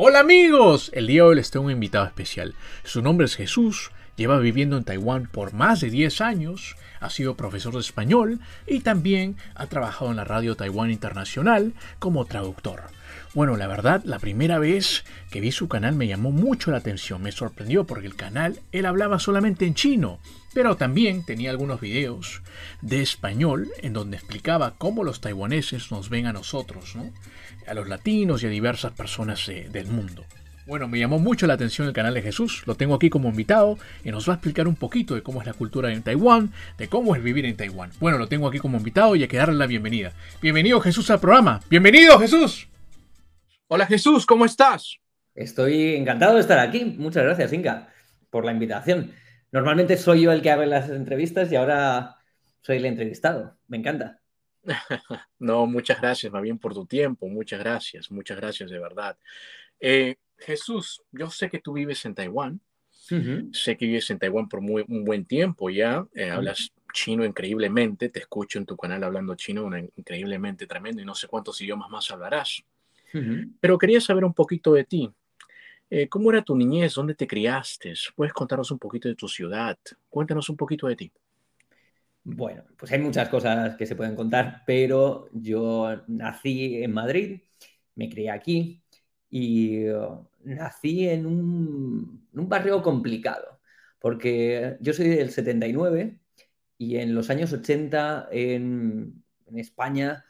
Hola amigos, el día de hoy les tengo un invitado especial. Su nombre es Jesús, lleva viviendo en Taiwán por más de 10 años, ha sido profesor de español y también ha trabajado en la radio Taiwán Internacional como traductor. Bueno, la verdad, la primera vez que vi su canal me llamó mucho la atención, me sorprendió porque el canal él hablaba solamente en chino, pero también tenía algunos videos de español en donde explicaba cómo los taiwaneses nos ven a nosotros, ¿no? A los latinos y a diversas personas eh, del mundo. Bueno, me llamó mucho la atención el canal de Jesús, lo tengo aquí como invitado y nos va a explicar un poquito de cómo es la cultura en Taiwán, de cómo es vivir en Taiwán. Bueno, lo tengo aquí como invitado y hay que darle la bienvenida. Bienvenido Jesús al programa. Bienvenido Jesús. Hola Jesús, ¿cómo estás? Estoy encantado de estar aquí. Muchas gracias, Inca, por la invitación. Normalmente soy yo el que abre las entrevistas y ahora soy el entrevistado. Me encanta. no, muchas gracias, más bien por tu tiempo. Muchas gracias, muchas gracias de verdad. Eh, Jesús, yo sé que tú vives en Taiwán. Sé que vives en Taiwán por muy, un buen tiempo ya. Eh, hablas chino increíblemente. Te escucho en tu canal hablando chino increíblemente tremendo y no sé cuántos idiomas más hablarás. Pero quería saber un poquito de ti. Eh, ¿Cómo era tu niñez? ¿Dónde te criaste? ¿Puedes contarnos un poquito de tu ciudad? Cuéntanos un poquito de ti. Bueno, pues hay muchas cosas que se pueden contar, pero yo nací en Madrid, me crié aquí y uh, nací en un, barrio complicado, porque yo soy del 79 y en los años 80 en, España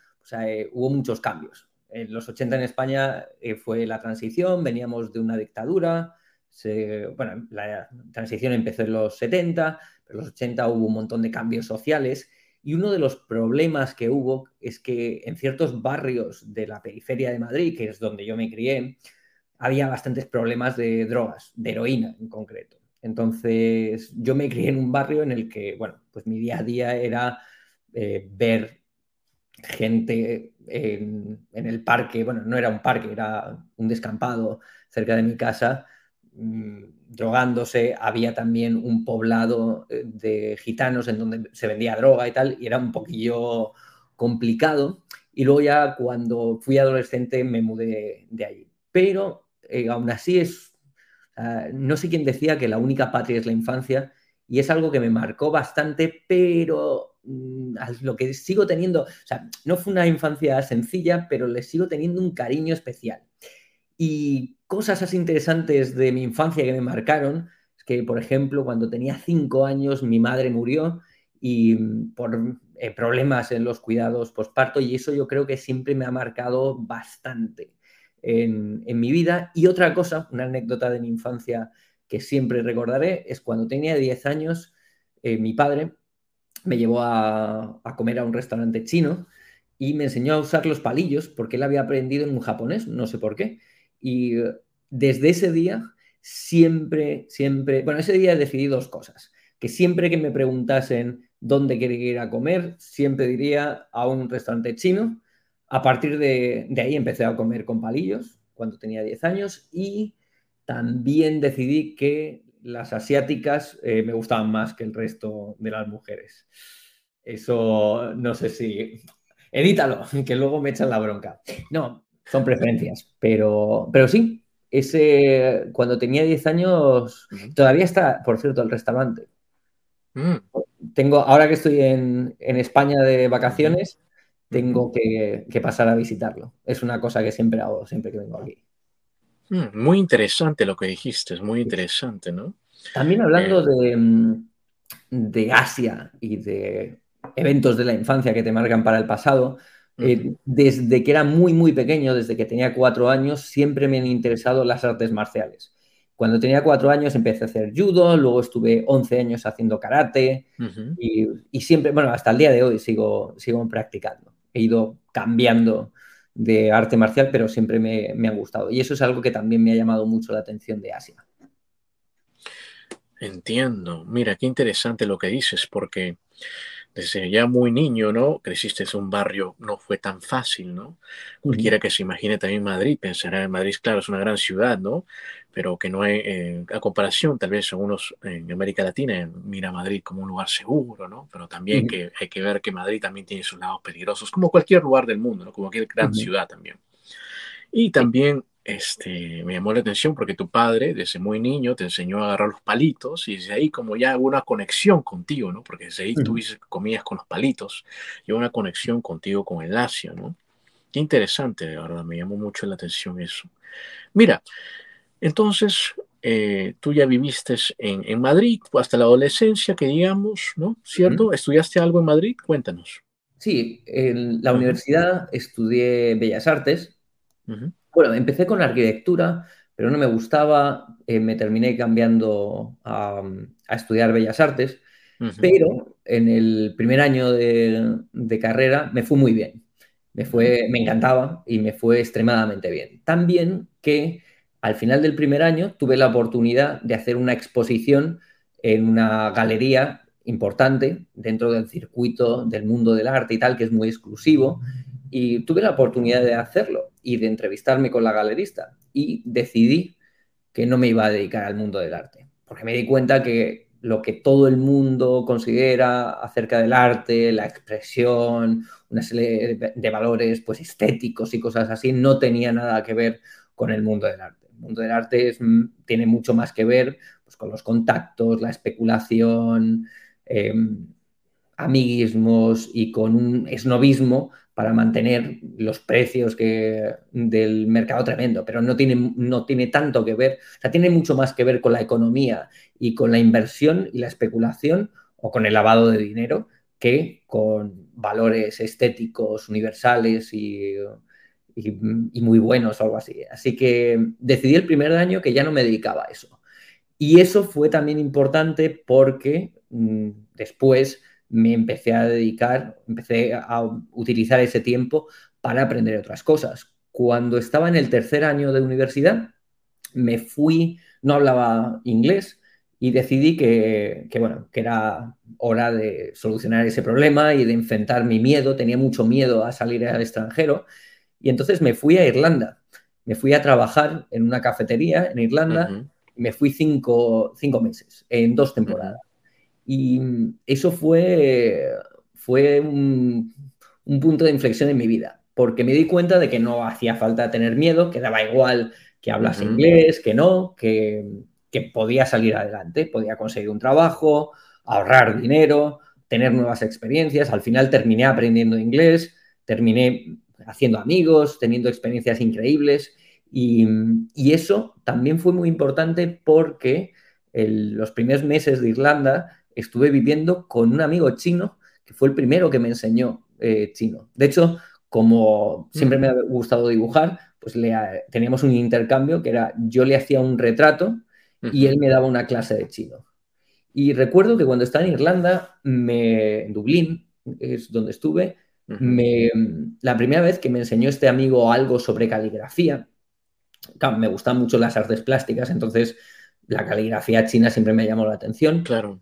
eh, hubo muchos cambios. En los 80 en España eh, fue la transición, veníamos de una dictadura, bueno, la transición empezó en los 70, en los 80 hubo un montón de cambios sociales y uno de los problemas que hubo es que en ciertos barrios de la periferia de Madrid, que es donde yo me crié, había bastantes problemas de drogas, de heroína en concreto. Entonces, yo me crié en un barrio en el que, bueno, pues mi día a día era eh, ver gente en, en, el parque, bueno, no era un parque, era un descampado cerca de mi casa, drogándose, había también un poblado eh, de gitanos en donde se vendía droga y tal, y era un poquillo complicado. Y luego ya cuando fui adolescente me mudé de allí. Pero eh, aún así es, no sé quién decía que la única patria es la infancia, y es algo que me marcó bastante, pero mm, lo que sigo teniendo, o sea, no fue una infancia sencilla, pero le sigo teniendo un cariño especial. Y cosas así interesantes de mi infancia que me marcaron, es que, por ejemplo, cuando tenía cinco años mi madre murió y mm, por eh, problemas en los cuidados postparto y eso yo creo que siempre me ha marcado bastante en, mi vida. Y otra cosa, una anécdota de mi infancia que siempre recordaré, es cuando tenía 10 años, eh, mi padre me llevó a, a comer a un restaurante chino y me enseñó a usar los palillos porque él había aprendido en un japonés, no sé por qué. Y desde ese día, siempre, siempre, bueno, ese día decidí dos cosas. Que siempre que me preguntasen dónde quería ir a comer, siempre diría a un restaurante chino. A partir de, ahí empecé a comer con palillos cuando tenía 10 años y también decidí que las asiáticas eh, me gustaban más que el resto de las mujeres. Eso no sé si... Edítalo, que luego me echan la bronca. No, son preferencias, pero, pero sí, ese, cuando tenía 10 años, todavía está, por cierto, el restaurante. Mm. Tengo, ahora que estoy en, España de vacaciones, tengo que, pasar a visitarlo. Es una cosa que siempre hago, siempre que vengo aquí. Mm, muy interesante lo que dijiste, es muy interesante, ¿no? También hablando eh. de, mm, de Asia y de eventos de la infancia que te marcan para el pasado, eh, desde que era muy, muy pequeño, desde que tenía cuatro años, siempre me han interesado las artes marciales. Cuando tenía cuatro años empecé a hacer judo, luego estuve 11 años haciendo karate y, siempre, bueno, hasta el día de hoy sigo, sigo practicando. He ido cambiando de arte marcial, pero siempre me, me han gustado. Y eso es algo que también me ha llamado mucho la atención de Asia. Entiendo. Mira, qué interesante lo que dices, porque desde ya muy niño, ¿no? Creciste en un barrio, no fue tan fácil, ¿no? Cualquiera que se imagine también Madrid, pensará en Madrid, claro, es una gran ciudad, ¿no? Pero que no hay, eh, a comparación, tal vez algunos en América Latina mira Madrid como un lugar seguro, ¿no? Pero también que hay que ver que Madrid también tiene sus lados peligrosos, como cualquier lugar del mundo, ¿no? Como cualquier gran ciudad también. Y también este, me llamó la atención porque tu padre desde muy niño te enseñó a agarrar los palitos y desde ahí como ya hubo una conexión contigo, ¿no? Porque desde ahí tú comías con los palitos y una conexión contigo con el Asia, ¿no? Qué interesante, de verdad, me llamó mucho la atención eso. Mira, entonces eh, tú ya viviste en, en, Madrid hasta la adolescencia, que digamos, ¿no? ¿Cierto? ¿Estudiaste algo en Madrid? Cuéntanos. Sí, en la universidad estudié Bellas Artes. Bueno, empecé con arquitectura, pero no me gustaba, eh, me terminé cambiando a, estudiar Bellas Artes, pero en el primer año de, carrera me fue muy bien, me, fue, me encantaba y me fue extremadamente bien. También que al final del primer año tuve la oportunidad de hacer una exposición en una galería importante dentro del circuito del mundo del arte y tal, que es muy exclusivo, y tuve la oportunidad de hacerlo y de entrevistarme con la galerista y decidí que no me iba a dedicar al mundo del arte, porque me di cuenta que lo que todo el mundo considera acerca del arte, la expresión, una serie de valores pues estéticos y cosas así, no tenía nada que ver con el mundo del arte. El mundo del arte tiene mucho más que ver pues, con los contactos, la especulación, em, amiguismos y con un esnovismo para mantener los precios que, del mercado tremendo, pero no tiene, no tiene tanto que ver, o sea, tiene mucho más que ver con la economía y con la inversión y la especulación o con el lavado de dinero que con valores estéticos universales y, y, muy buenos o algo así. Así que decidí el primer año que ya no me dedicaba a eso. Y eso fue también importante porque mm, después me empecé a dedicar, empecé a utilizar ese tiempo para aprender otras cosas. Cuando estaba en el tercer año de universidad, me fui, no hablaba inglés y decidí que, bueno, que era hora de solucionar ese problema y de enfrentar mi miedo. Tenía mucho miedo a salir al extranjero y entonces me fui a Irlanda. Me fui a trabajar en una cafetería en Irlanda. Me fui cinco, meses, en dos temporadas. Y eso fue, fue un, punto de inflexión en mi vida, porque me di cuenta de que no hacía falta tener miedo, que daba igual que hablas inglés, que no, que, podía salir adelante, podía conseguir un trabajo, ahorrar dinero, tener nuevas experiencias. Al final terminé aprendiendo inglés, terminé haciendo amigos, teniendo experiencias increíbles. Y, eso también fue muy importante porque los primeros meses de Irlanda estuve viviendo con un amigo chino que fue el primero que me enseñó eh, chino. De hecho, como siempre mm. me ha gustado dibujar, pues le, teníamos un intercambio que era yo le hacía un retrato y él me daba una clase de chino. Y recuerdo que cuando estaba en Irlanda, me, en Dublín, es donde estuve, me, la primera vez que me enseñó este amigo algo sobre caligrafía, me gustan mucho las artes plásticas, entonces la caligrafía china siempre me llamó la atención. Claro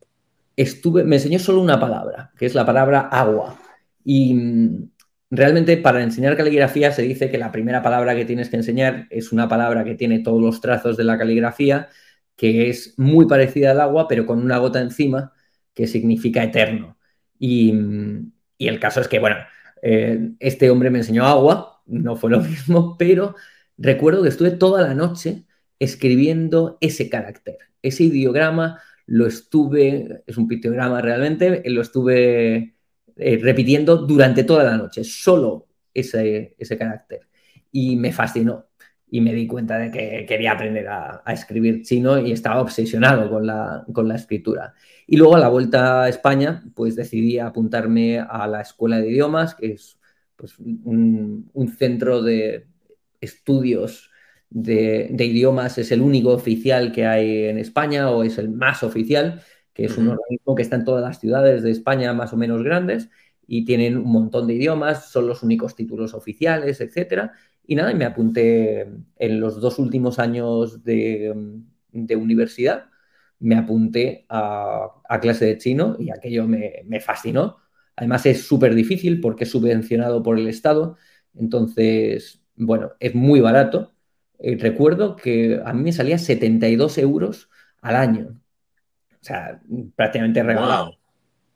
estuve, me enseñó solo una palabra, que es la palabra agua. Y mm, realmente para enseñar caligrafía se dice que la primera palabra que tienes que enseñar es una palabra que tiene todos los trazos de la caligrafía, que es muy parecida al agua, pero con una gota encima, que significa eterno. Y, mm, el caso es que, bueno, eh, este hombre me enseñó agua, no fue lo mismo, pero recuerdo que estuve toda la noche escribiendo ese carácter, ese ideograma lo estuve, es un pictograma realmente, lo estuve eh, repitiendo durante toda la noche, solo ese, ese carácter. Y me fascinó y me di cuenta de que quería aprender a, escribir chino y estaba obsesionado con la, con la, escritura. Y luego a la vuelta a España, pues decidí apuntarme a la Escuela de Idiomas, que es pues, un centro de estudios de, idiomas es el único oficial que hay en España o es el más oficial, que es un organismo que está en todas las ciudades de España más o menos grandes y tienen un montón de idiomas, son los únicos títulos oficiales, etc. Y nada, me apunté en los dos últimos años de, universidad, me apunté a, clase de chino y aquello me, me fascinó. Además es súper difícil porque es subvencionado por el Estado, entonces, bueno, es muy barato. Eh, recuerdo que a mí me salía 72 euros al año. O sea, prácticamente regalado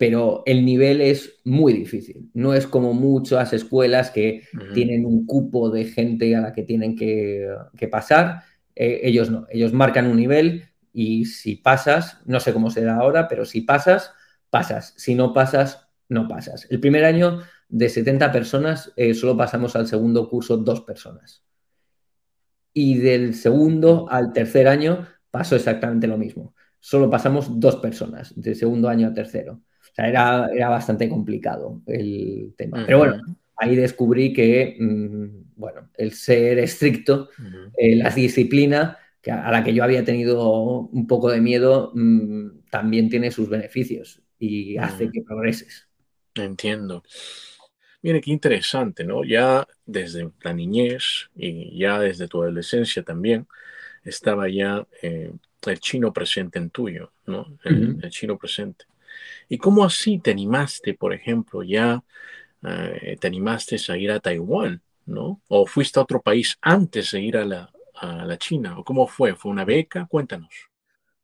pero el nivel es muy difícil. No es como muchas escuelas que tienen un cupo de gente a la que tienen que, pasar. Eh, ellos no, ellos marcan un nivel y si pasas, no sé cómo será ahora, pero si pasas, pasas. Si no pasas, no pasas. El primer año de 70 personas, eh, solo pasamos al segundo curso dos personas. Y del segundo al tercer año pasó exactamente lo mismo. Solo pasamos dos personas, de segundo año a tercero era, era bastante complicado el tema. Pero bueno, ahí descubrí que, mm, bueno, el ser estricto, eh, la disciplina, que a, la que yo había tenido un poco de miedo, mm, también tiene sus beneficios y hace que progreses. Entiendo. Mire, qué interesante, ¿no? Ya desde la niñez y ya desde tu adolescencia también estaba ya eh, el chino presente en tuyo, ¿no? el chino presente. ¿Y cómo así te animaste, por ejemplo, ya eh, te animaste a ir a Taiwán, ¿no? ¿O fuiste a otro país antes de ir a la, a la China? ¿O cómo fue? ¿Fue una beca? Cuéntanos.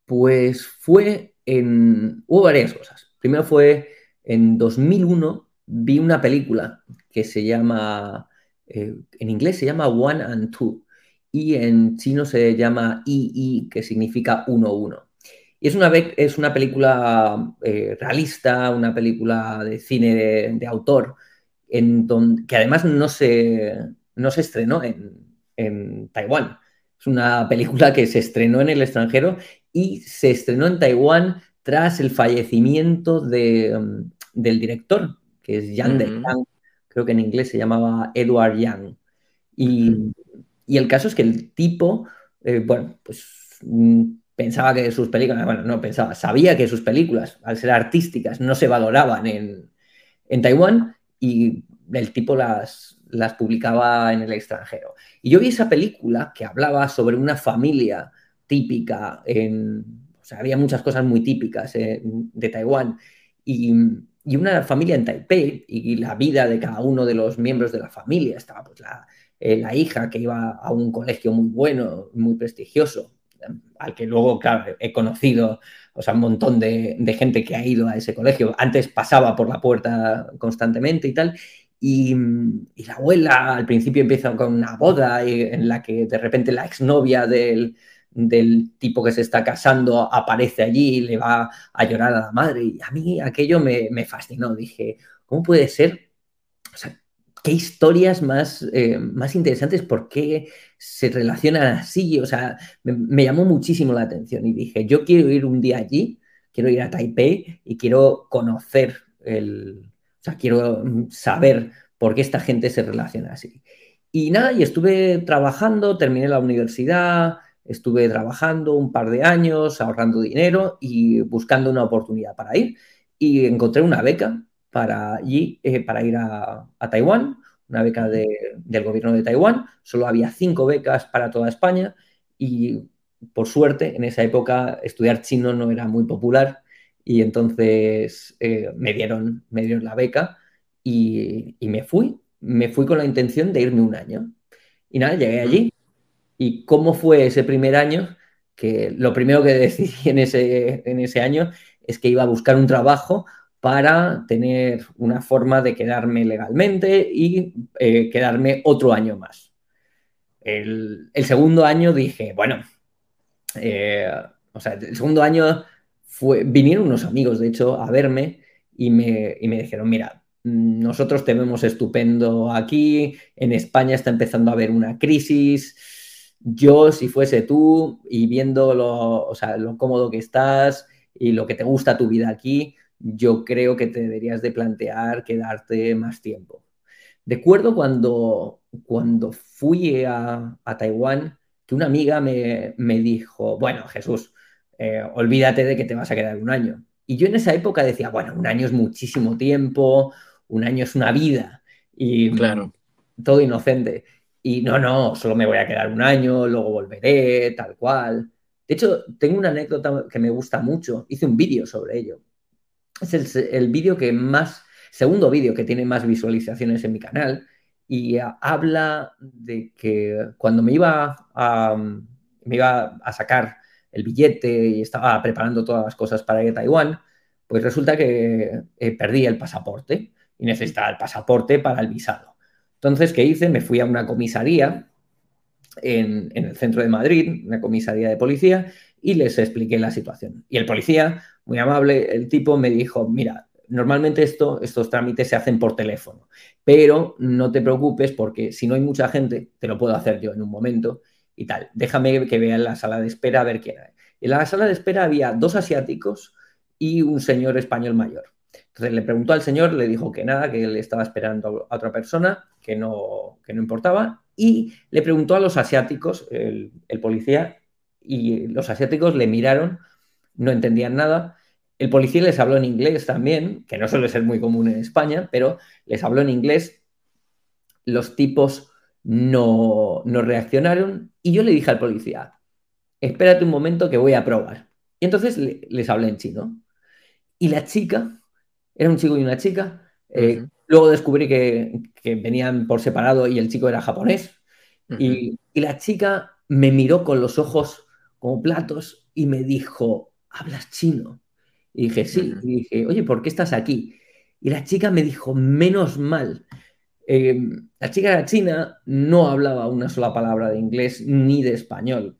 Pues fue en... Hubo varias cosas. Primero fue en 2001, vi una película que se llama... Eh, en inglés se llama One and Two y en chino se llama II, que significa uno uno. Y es una, es una película eh, realista, una película de cine de, autor, en que además no se, no se estrenó en, Taiwán. Es una película que se estrenó en el extranjero y se estrenó en Taiwán tras el fallecimiento de, mm, del director, que es Yang de creo que en inglés se llamaba Edward Yang. Y, el caso es que el tipo, eh, bueno, pues mm, pensaba que sus películas, bueno, no pensaba, sabía que sus películas, al ser artísticas, no se valoraban en, Taiwán y el tipo las, las publicaba en el extranjero. Y yo vi esa película que hablaba sobre una familia típica en... O sea, había muchas cosas muy típicas de Taiwán y, una familia en Taipei y la vida de cada uno de los miembros de la familia. Estaba pues la, eh, la hija que iba a un colegio muy bueno, muy prestigioso, al que luego, claro, he conocido, o sea, un montón de, gente que ha ido a ese colegio. Antes pasaba por la puerta constantemente y tal. Y, la abuela al principio empieza con una boda en la que de repente la exnovia del, del tipo que se está casando aparece allí y le va a llorar a la madre. Y a mí aquello me, me fascinó. Dije, ¿cómo puede ser? O sea, qué historias más, eh, más interesantes, por qué se relacionan así. O sea, me, llamó muchísimo la atención y dije, yo quiero ir un día allí, quiero ir a Taipei y quiero conocer el, o sea, quiero mm, saber por qué esta gente se relaciona así. Y nada, y estuve trabajando, terminé la universidad, estuve trabajando un par de años, ahorrando dinero y buscando una oportunidad para ir. Y encontré una beca para, allí, eh, para ir a, Taiwán, una beca del gobierno de Taiwán. Solo había cinco becas para toda España y por suerte en esa época estudiar chino no era muy popular y entonces eh, me, dieron, me dieron la beca y, me fui. Me fui con la intención de irme un año. Y nada, llegué allí. ¿Y cómo fue ese primer año? Que lo primero que decidí en ese, en ese año es que iba a buscar un trabajo para tener una forma de quedarme legalmente y eh, quedarme otro año más. El, segundo año dije, bueno, eh, o sea, el segundo año fue, vinieron unos amigos, de hecho, a verme y me, y me dijeron, mira, nosotros te vemos estupendo aquí, en España está empezando a haber una crisis, yo si fuese tú y viendo lo, o sea, lo cómodo que estás y lo que te gusta tu vida aquí, yo creo que te deberías de plantear quedarte más tiempo. Recuerdo cuando, cuando fui a, Taiwán que una amiga me, dijo, bueno, Jesús, eh, olvídate de que te vas a quedar un año. Y yo en esa época decía, bueno, un año es muchísimo tiempo, un año es una vida y Claro. todo inocente. Y no, no, solo me voy a quedar un año, luego volveré, tal cual. De hecho, tengo una anécdota que me gusta mucho. Hice un vídeo sobre ello. Es el, el vídeo que más, segundo vídeo que tiene más visualizaciones en mi canal y habla de que cuando me iba a, me iba a sacar el billete y estaba preparando todas las cosas para ir a Taiwán, pues resulta que eh, perdí el pasaporte y necesitaba el pasaporte para el visado. Entonces, ¿qué hice? Me fui a una comisaría en, el centro de Madrid, una comisaría de policía, y les expliqué la situación. Y el policía, muy amable, el tipo me dijo, mira, normalmente esto, estos trámites se hacen por teléfono, pero no te preocupes porque si no hay mucha gente, te lo puedo hacer yo en un momento y tal. Déjame que vea en la sala de espera a ver quién hay. En la sala de espera había dos asiáticos y un señor español mayor. Entonces le preguntó al señor, le dijo que nada, que él estaba esperando a otra persona, que no, que no importaba, y le preguntó a los asiáticos, el, el policía, y los asiáticos le miraron, no entendían nada. El policía les habló en inglés también, que no suele ser muy común en España, pero les habló en inglés. Los tipos no, no reaccionaron y yo le dije al policía, espérate un momento que voy a probar. Y entonces le, les hablé en chino. Y la chica, era un chico y una chica, eh, luego descubrí que, que venían por separado y el chico era japonés. Y, y la chica me miró con los ojos como platos y me dijo, ¿hablas chino? Y dije, sí. Y dije, oye, ¿por qué estás aquí? Y la chica me dijo, menos mal. Eh, la chica era china, no hablaba una sola palabra de inglés ni de español.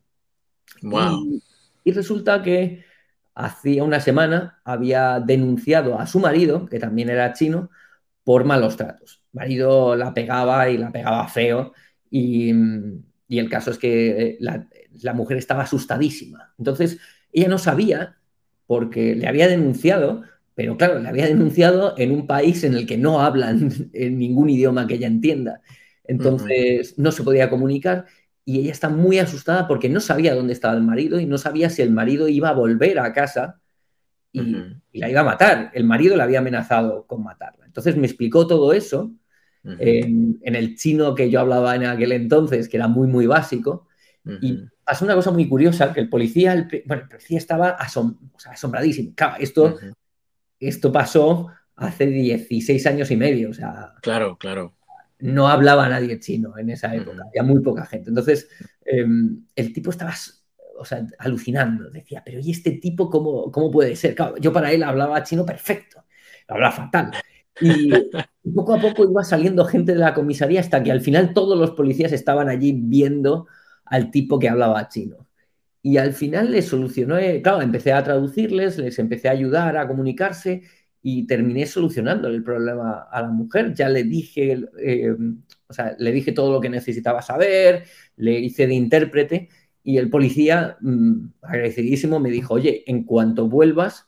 Wow. Y, y resulta que hacía una semana había denunciado a su marido, que también era chino, por malos tratos. El marido la pegaba y la pegaba feo y, y el caso es que la, la, mujer estaba asustadísima. Entonces, ella no sabía porque le había denunciado, pero claro, le había denunciado en un país en el que no hablan en ningún idioma que ella entienda. Entonces, uh -huh. no se podía comunicar y ella está muy asustada porque no sabía dónde estaba el marido y no sabía si el marido iba a volver a casa y, uh -huh. y la iba a matar. El marido la había amenazado con matarla. Entonces me explicó todo eso uh -huh. en, en, el chino que yo hablaba en aquel entonces, que era muy, muy básico. Y pasó una cosa muy curiosa, que el policía, el, bueno, el policía estaba asom, o sea, asombradísimo. Claro, esto, esto pasó hace 16 años y medio, o sea... Claro, claro no hablaba nadie chino en esa época, había muy poca gente. Entonces, eh, el tipo estaba o sea, alucinando, decía, pero ¿y este tipo cómo, cómo puede ser? Claro, yo para él hablaba chino perfecto, hablaba fatal. Y poco a poco iba saliendo gente de la comisaría hasta que al final todos los policías estaban allí viendo al tipo que hablaba chino. Y al final les solucionó, eh, claro, empecé a traducirles, les empecé a ayudar a comunicarse y terminé solucionando el problema a la mujer. Ya le dije, eh, o sea, le dije todo lo que necesitaba saber, le hice de intérprete y el policía, mmm, agradecidísimo, me dijo, oye, en cuanto vuelvas,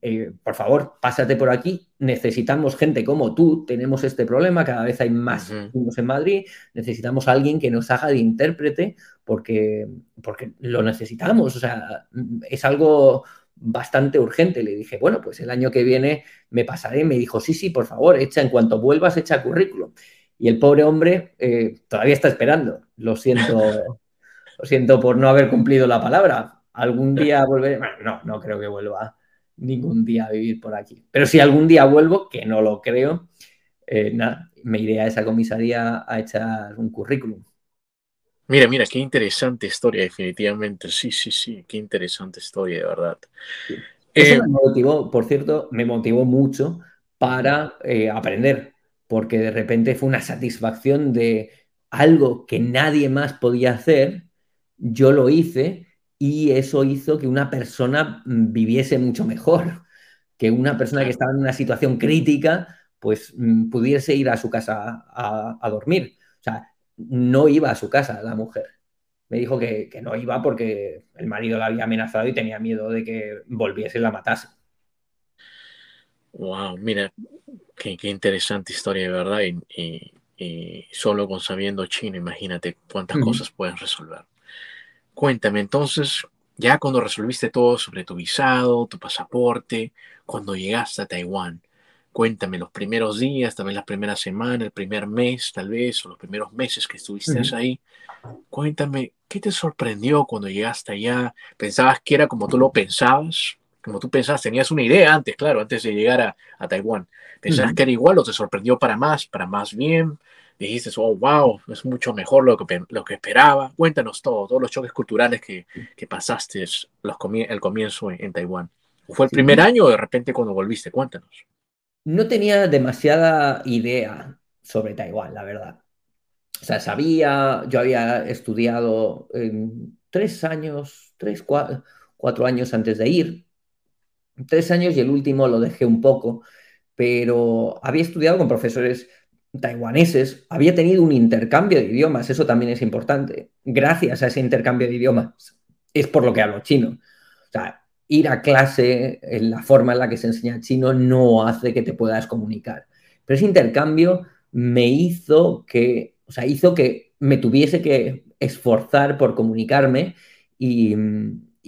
eh, por favor, pásate por aquí, necesitamos gente como tú, tenemos este problema, cada vez hay más uh -huh. en Madrid, necesitamos a alguien que nos haga de intérprete porque, porque lo necesitamos, o sea, es algo bastante urgente. Le dije, bueno, pues el año que viene me pasaré. Me dijo, sí, sí, por favor, echa, en cuanto vuelvas, echa currículum. Y el pobre hombre eh, todavía está esperando. Lo siento, lo siento por no haber cumplido la palabra. Algún día volveré. Bueno, no, no creo que vuelva ningún día a vivir por aquí. Pero si algún día vuelvo, que no lo creo, eh, nada, me iré a esa comisaría a echar un currículum. Mira, mira, qué interesante historia, definitivamente. Sí, sí, sí, qué interesante historia, de verdad. Sí. Eso eh, me motivó, por cierto, me motivó mucho para eh, aprender, porque de repente fue una satisfacción de algo que nadie más podía hacer, yo lo hice y eso hizo que una persona mm, viviese mucho mejor, que una persona que estaba en una situación crítica, pues mm, pudiese ir a su casa a, a dormir. No iba a su casa la mujer. Me dijo que, que, no iba porque el marido la había amenazado y tenía miedo de que volviese y la matase. Wow, mira, qué, qué interesante historia de verdad. Y, y, y, solo con sabiendo chino, imagínate cuántas cosas puedes resolver. Cuéntame, entonces, ya cuando resolviste todo sobre tu visado, tu pasaporte, cuando llegaste a Taiwán, Cuéntame los primeros días, también las primeras semanas, el primer mes tal vez, o los primeros meses que estuviste ahí. Cuéntame, ¿qué te sorprendió cuando llegaste allá? ¿Pensabas que era como tú lo pensabas? Como tú pensabas, tenías una idea antes, claro, antes de llegar a, a Taiwán. ¿Pensabas que era igual o te sorprendió para más, para más bien? Dijiste, oh, wow, es mucho mejor lo que, lo que esperaba. Cuéntanos todo, todos los choques culturales que, que pasaste los el comienzo en, Taiwán. ¿Fue el primer año o de repente cuando volviste? Cuéntanos no tenía demasiada idea sobre Taiwán, la verdad. O sea, sabía, yo había estudiado tres años, tres, cuatro, años antes de ir. Tres años y el último lo dejé un poco, pero había estudiado con profesores taiwaneses, había tenido un intercambio de idiomas, eso también es importante. Gracias a ese intercambio de idiomas es por lo que hablo chino. O sea, ir a clase en la forma en la que se enseña chino no hace que te puedas comunicar. Pero ese intercambio me hizo que, o sea, hizo que me tuviese que esforzar por comunicarme y,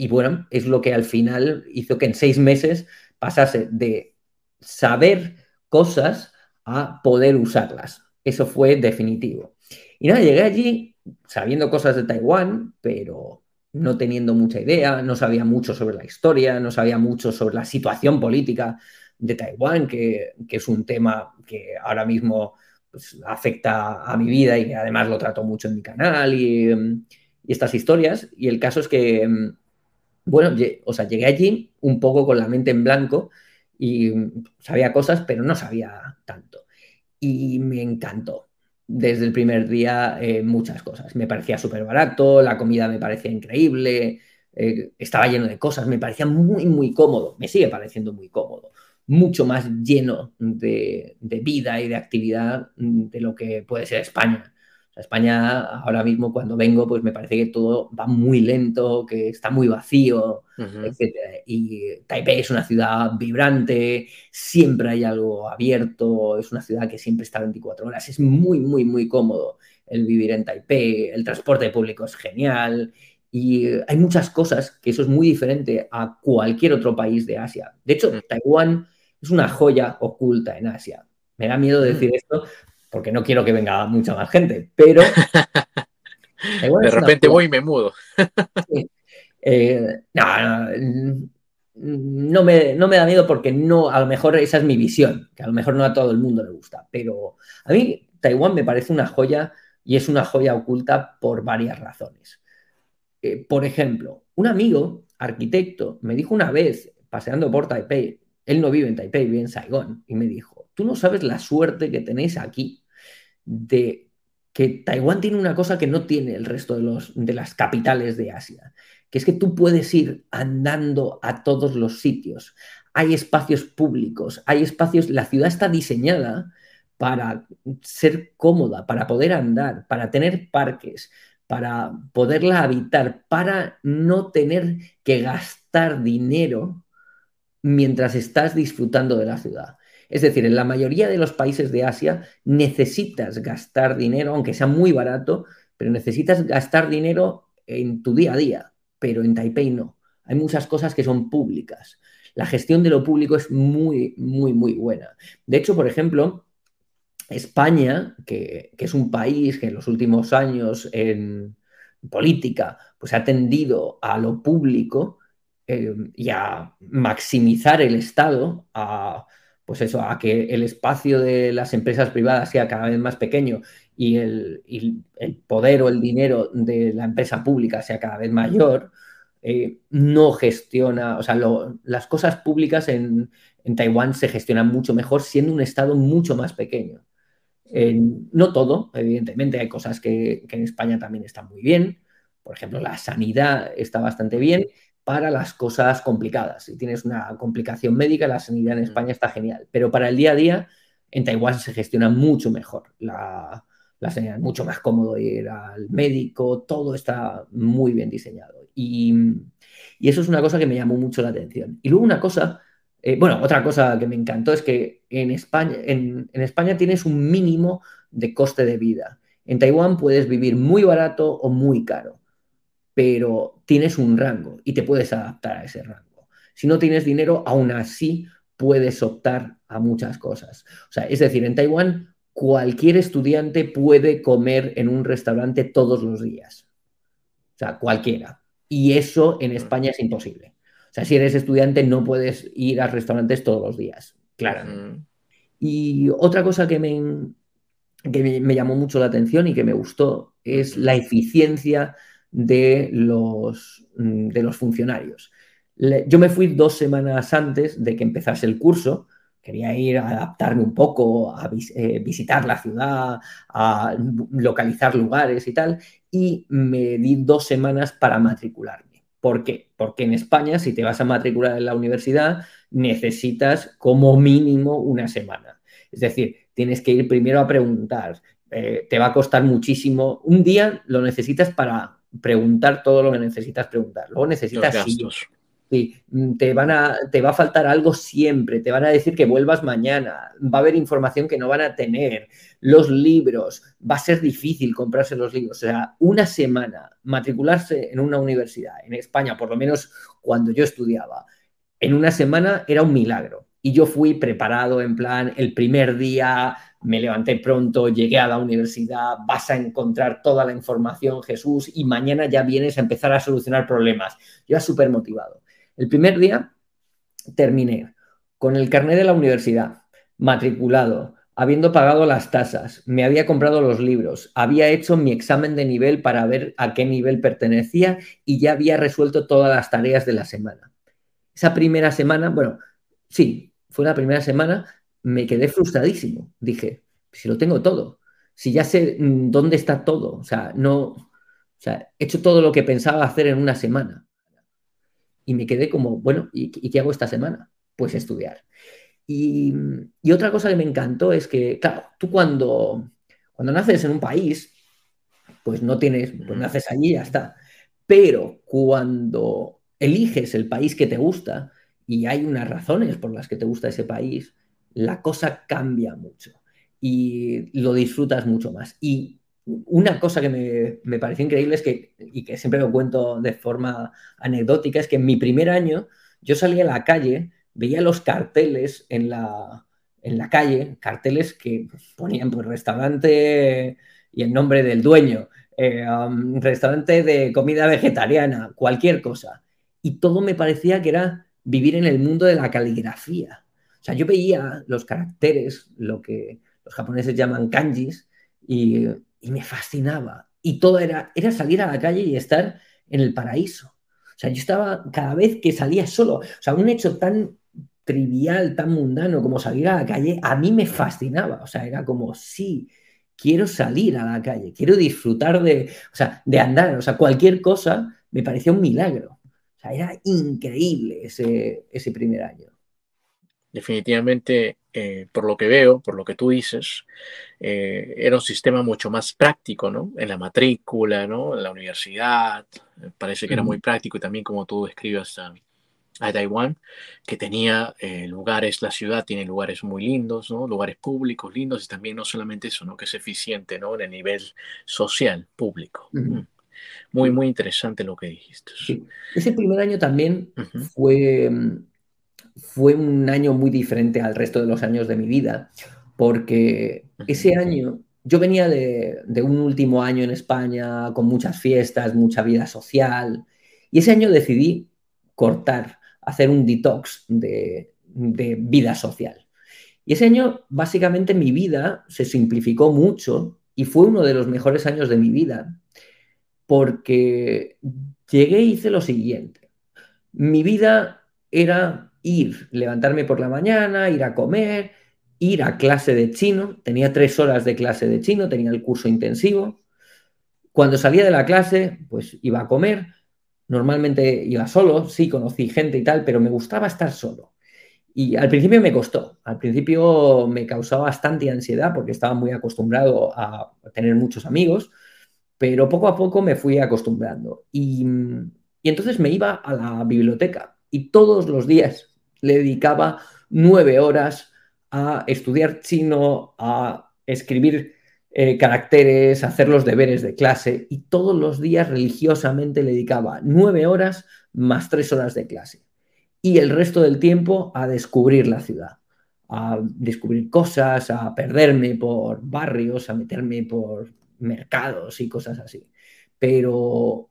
bueno, es lo que al final hizo que en seis meses pasase de saber cosas a poder usarlas. Eso fue definitivo. Y nada, llegué allí sabiendo cosas de Taiwán, pero no teniendo mucha idea, no sabía mucho sobre la historia, no sabía mucho sobre la situación política de Taiwán, que, es un tema que ahora mismo pues, afecta a mi vida y que además lo trato mucho en mi canal y, estas historias. Y el caso es que, bueno, o sea, llegué allí un poco con la mente en blanco y sabía cosas, pero no sabía tanto. Y me encantó desde el primer día eh, muchas cosas. Me parecía súper barato, la comida me parecía increíble, eh, estaba lleno de cosas, me parecía muy, muy cómodo, me sigue pareciendo muy cómodo, mucho más lleno de vida y de actividad de lo que puede ser España. España ahora mismo cuando vengo pues me parece que todo va muy lento, que está muy vacío, etc. Y Taipei es una ciudad vibrante, siempre hay algo abierto, es una ciudad que siempre está 24 horas, es muy, muy, muy cómodo el vivir en Taipei, el transporte público es genial y hay muchas cosas que eso es muy diferente a cualquier otro país de Asia. De hecho, Taiwán es una joya oculta en Asia. Me da miedo decir esto, porque no quiero que venga mucha más gente, pero... de repente voy y me mudo. Eh, no, no, me, no, me, da miedo porque no, a lo mejor esa es mi visión, que a lo mejor no a todo el mundo le gusta, pero a mí Taiwán me parece una joya y es una joya oculta por varias razones. Eh, por ejemplo, un amigo, arquitecto, me dijo una vez, paseando por Taipei, él no vive en Taipei, vive en Saigón, y me dijo, tú no sabes la suerte que tenéis aquí de que Taiwán tiene una cosa que no tiene el resto de, los, de las capitales de Asia, que es que tú puedes ir andando a todos los sitios. Hay espacios públicos, hay espacios, la ciudad está diseñada para ser cómoda, para poder andar, para tener parques, para poderla habitar, para no tener que gastar dinero mientras estás disfrutando de la ciudad. Es decir, en la mayoría de los países de Asia necesitas gastar dinero, aunque sea muy barato, pero necesitas gastar dinero en tu día a día, pero en Taipei no. Hay muchas cosas que son públicas. La gestión de lo público es muy, muy, muy buena. De hecho, por ejemplo, España, que, es un país que en los últimos años en política pues ha tendido a lo público eh, y a maximizar el Estado, a pues eso, a que el espacio de las empresas privadas sea cada vez más pequeño y el, poder o el dinero de la empresa pública sea cada vez mayor, eh, no gestiona, o sea, las cosas públicas en, Taiwán se gestionan mucho mejor siendo un estado mucho más pequeño. no todo, evidentemente, hay cosas que, que en España también están muy bien. Por ejemplo, la sanidad está bastante bien para las cosas complicadas. Si tienes una complicación médica, la sanidad en. España está genial. Pero para el día a día, en Taiwán se gestiona mucho mejor la, sanidad. Es mucho más cómodo ir al médico, todo está muy bien diseñado. Y, eso es una cosa que me llamó mucho la atención. Y luego una cosa, eh, bueno, otra cosa que me encantó es que en España, en España tienes un mínimo de coste de vida. En Taiwán puedes vivir muy barato o muy caro pero tienes un rango y te puedes adaptar a ese rango. Si no tienes dinero, aún así puedes optar a muchas cosas. O sea, es decir, en Taiwán cualquier estudiante puede comer en un restaurante todos los días. O sea, cualquiera. Y eso en España es imposible. O sea, si eres estudiante no puedes ir a restaurantes todos los días, claro. Y otra cosa que me, que me llamó mucho la atención y que me gustó es la eficiencia de los, mm, de los funcionarios. Yo me fui dos semanas antes de que empezase el curso. Quería ir a adaptarme un poco, a eh, visitar la ciudad, a localizar lugares y tal. Y me di dos semanas para matricularme. ¿Por qué? Porque en España, si te vas a matricular en la universidad, necesitas como mínimo una semana. Es decir, tienes que ir primero a preguntar. Eh, te va a costar muchísimo. Un día lo necesitas para preguntar todo lo que necesitas preguntar. Luego necesitas Sí, mm, te, van a, te va a faltar algo siempre, te van a decir que vuelvas mañana, va a haber información que no van a tener, los libros, va a ser difícil comprarse los libros. O sea, una semana matricularse en una universidad, en España, por lo menos cuando yo estudiaba, en una semana era un milagro. Y yo fui preparado en plan, el primer día me levanté pronto, llegué a la universidad, vas a encontrar toda la información, Jesús, y mañana ya vienes a empezar a solucionar problemas. Yo súper motivado. El primer día terminé con el carnet de la universidad, matriculado, habiendo pagado las tasas, me había comprado los libros, había hecho mi examen de nivel para ver a qué nivel pertenecía y ya había resuelto todas las tareas de la semana. Esa primera semana, bueno, sí, fue la primera semana, me quedé frustradísimo. Dije, si lo tengo todo, si ya sé mm, dónde está todo, o sea, no, o sea, he hecho todo lo que pensaba hacer en una semana y me quedé como, bueno, ¿y, qué hago esta semana? Pues estudiar. Y, otra cosa que me encantó es que, claro, tú cuando, cuando naces en un país, pues no tienes, pues naces allí y ya está. Pero cuando eliges el país que te gusta y hay unas razones por las que te gusta ese país, la cosa cambia mucho y lo disfrutas mucho más. Y una cosa que me, me, pareció increíble es que, y que siempre lo cuento de forma anecdótica, es que en mi primer año yo salía a la calle, veía los carteles en la, en la calle, carteles que ponían pues restaurante y el nombre del dueño, eh, um, restaurante de comida vegetariana, cualquier cosa. Y todo me parecía que era vivir en el mundo de la caligrafía. O sea, yo veía los caracteres, lo que los japoneses llaman kanjis, y me fascinaba. Y todo era, era salir a la calle y estar en el paraíso. O sea, yo estaba cada vez que salía solo, o sea, un hecho tan trivial, tan mundano como salir a la calle, a mí me fascinaba. O sea, era como, sí, quiero salir a la calle, quiero disfrutar de, o sea, de andar, o sea, cualquier cosa me parecía un milagro. O sea, era increíble ese, ese primer año definitivamente, eh, por lo que veo, por lo que tú dices, eh, era un sistema mucho más práctico, ¿no? En la matrícula, ¿no? En la universidad, eh, parece que era muy práctico y también como tú describes a, a Taiwán, que tenía lugares, la ciudad tiene lugares muy lindos, ¿no? Lugares públicos lindos y también no solamente eso, ¿no? Que es eficiente, ¿no? En el nivel social, público. Mm. Muy, muy interesante lo que dijiste. Ese primer año también fue mm, fue un año muy diferente al resto de los años de mi vida, porque ese año yo venía de, un último año en España con muchas fiestas, mucha vida social, y ese año decidí cortar, hacer un detox de, de vida social. Y ese año, básicamente, mi vida se simplificó mucho y fue uno de los mejores años de mi vida, porque llegué y hice lo siguiente. Mi vida era ir, levantarme por la mañana, ir a comer, ir a clase de chino. Tenía tres horas de clase de chino, tenía el curso intensivo. Cuando salía de la clase, pues iba a comer. Normalmente iba solo, sí, conocí gente y tal, pero me gustaba estar solo. Y al principio me costó, al principio me causaba bastante ansiedad porque estaba muy acostumbrado a tener muchos amigos, pero poco a poco me fui acostumbrando. Y, y entonces me iba a la biblioteca y todos los días le dedicaba nueve horas a estudiar chino, a escribir eh, caracteres, a hacer los deberes de clase y todos los días religiosamente le dedicaba nueve horas más tres horas de clase. y el resto del tiempo a descubrir la ciudad, a descubrir cosas, a perderme por barrios, a meterme por mercados y cosas así. Pero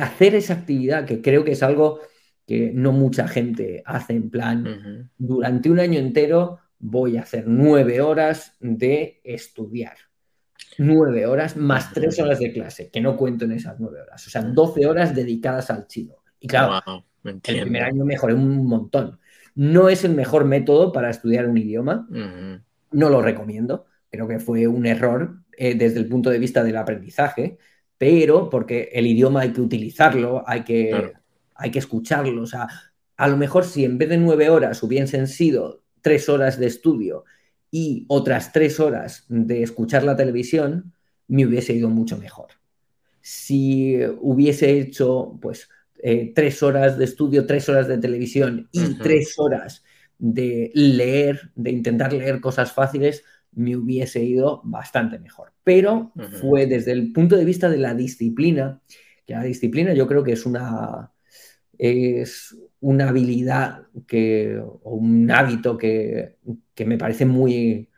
hacer esa actividad, que creo que es algo que no mucha gente hace en plan, durante un año entero voy a hacer nueve horas de estudiar. Nueve horas más tres horas de clase, que no cuento en esas nueve horas. O sea, doce horas dedicadas al chino. Y claro, el primer año mejoré un montón. No es el mejor método para estudiar un idioma. No lo recomiendo. Creo que fue un error eh, desde el punto de vista del aprendizaje, pero porque el idioma hay que utilizarlo, hay que, hay que escucharlo. O sea, a lo mejor si en vez de nueve horas hubiesen sido tres horas de estudio y otras tres horas de escuchar la televisión, me hubiese ido mucho mejor. Si hubiese hecho, pues, eh, tres horas de estudio, tres horas de televisión y tres horas de leer, de intentar leer cosas fáciles, me hubiese ido bastante mejor. Pero fue desde el punto de vista de la disciplina, que la disciplina yo creo que es una, es una habilidad que, o un hábito que, me parece muy,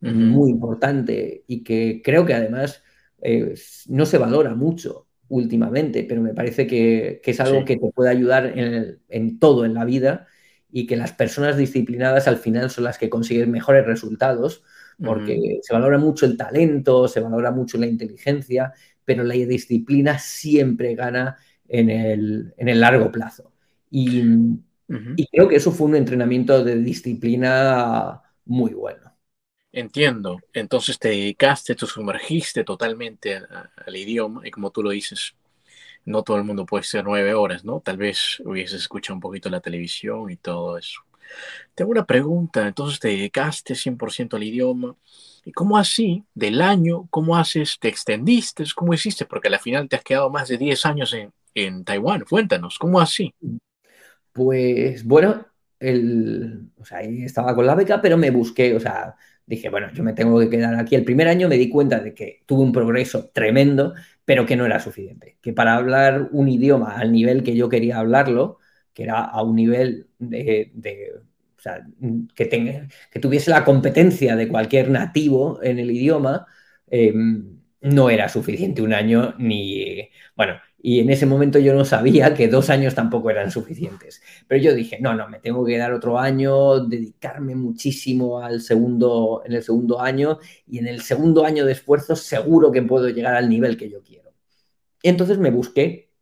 muy importante y que creo que además eh, no se valora mucho últimamente, pero me parece que, es algo que te puede ayudar en, todo en la vida y que las personas disciplinadas al final son las que consiguen mejores resultados, porque se valora mucho el talento, se valora mucho la inteligencia, pero la disciplina siempre gana en el, largo plazo. Y, y creo que eso fue un entrenamiento de disciplina muy bueno. Entiendo. Entonces te dedicaste, te sumergiste totalmente al idioma y como tú lo dices, no todo el mundo puede ser nueve horas, ¿no? Tal vez hubieses escuchado un poquito la televisión y todo eso. Tengo una pregunta, entonces te dedicaste 100% al idioma. ¿Y cómo así, del año, cómo haces, te extendiste, cómo hiciste? Porque al final te has quedado más de 10 años en, en Taiwán. Cuéntanos, ¿cómo así? Pues bueno, el, o sea, estaba con la beca, pero me busqué, o sea, dije, bueno, yo me tengo que quedar aquí. El primer año me di cuenta de que tuve un progreso tremendo, pero que no era suficiente. Que para hablar un idioma al nivel que yo quería hablarlo, que era a un nivel de, o sea, que tuviese la competencia de cualquier nativo en el idioma, em, no era suficiente un año ni, bueno, y en ese momento yo no sabía que dos años tampoco eran suficientes. Pero yo dije, no, no, me tengo que dar otro año, dedicarme muchísimo al segundo, en el segundo año y en el segundo año de esfuerzo seguro que puedo llegar al nivel que yo quiero. entonces me busqué,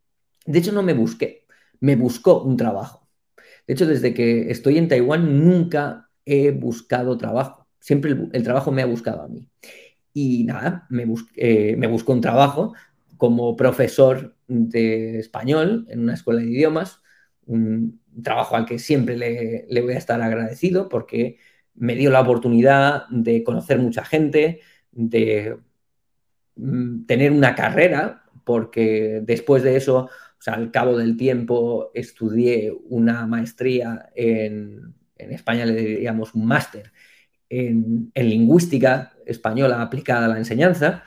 de hecho no me busqué, me buscó un trabajo. De hecho, desde que estoy en Taiwán nunca he buscado trabajo. Siempre el, trabajo me ha buscado a mí. Y nada, me, busqué, me buscó un trabajo como profesor de español en una escuela de idiomas, un trabajo al que siempre le, voy a estar agradecido porque me dio la oportunidad de conocer mucha gente, de mm, tener una carrera, porque después de eso, al cabo del tiempo, estudié una maestría en, España, le diríamos un máster en, en lingüística española aplicada a la enseñanza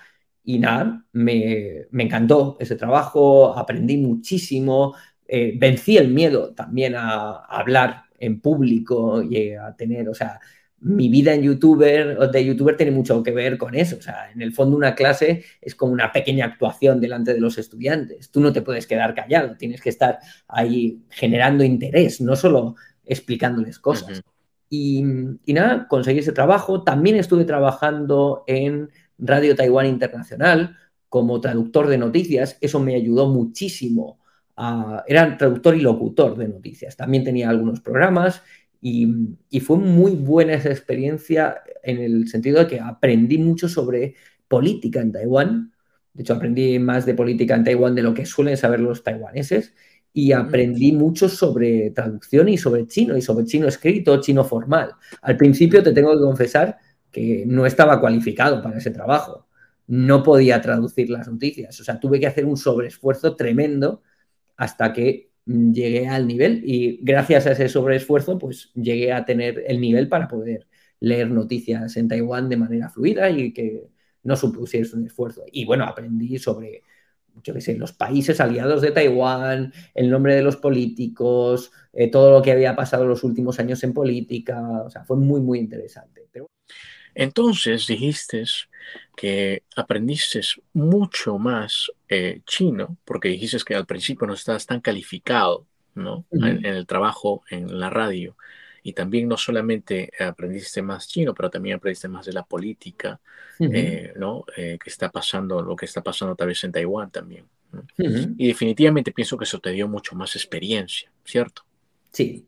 y nada, me, encantó ese trabajo, aprendí muchísimo, eh, vencí el miedo también a, hablar en público y a tener, o sea, mi vida en youtuber, de youtuber tiene mucho que ver con eso. O sea, en el fondo una clase es como una pequeña actuación delante de los estudiantes. Tú no te puedes quedar callado, tienes que estar ahí generando interés, no solo explicándoles cosas. y, y, nada, conseguí ese trabajo. También estuve trabajando en Radio Taiwán Internacional como traductor de noticias. Eso me ayudó muchísimo. era traductor y locutor de noticias. También tenía algunos programas y, fue muy buena esa experiencia en el sentido de que aprendí mucho sobre política en Taiwán. De hecho, aprendí más de política en Taiwán de lo que suelen saber los taiwaneses y aprendí mucho sobre traducción y sobre chino, y sobre chino escrito, chino formal. Al principio te tengo que confesar no estaba cualificado para ese trabajo. No podía traducir las noticias. O sea, tuve que hacer un sobreesfuerzo tremendo hasta que llegué al nivel y gracias a ese sobreesfuerzo, pues llegué a tener el nivel para poder leer noticias en Taiwán de manera fluida y que no supusiese un esfuerzo. Y bueno, aprendí sobre yo qué sé, los países aliados de Taiwán, el nombre de los políticos, eh, todo lo que había pasado los últimos años en política, o sea, fue muy, muy interesante. Entonces dijiste que aprendiste mucho más eh, chino, porque dijiste que al principio no estabas tan calificado ¿no? en, el trabajo en la radio. Y también no solamente aprendiste más chino, pero también aprendiste más de la política, eh, ¿no? Eh, que está pasando, lo que está pasando tal vez en Taiwán también. Y definitivamente pienso que eso te dio mucho más experiencia, ¿cierto? Sí.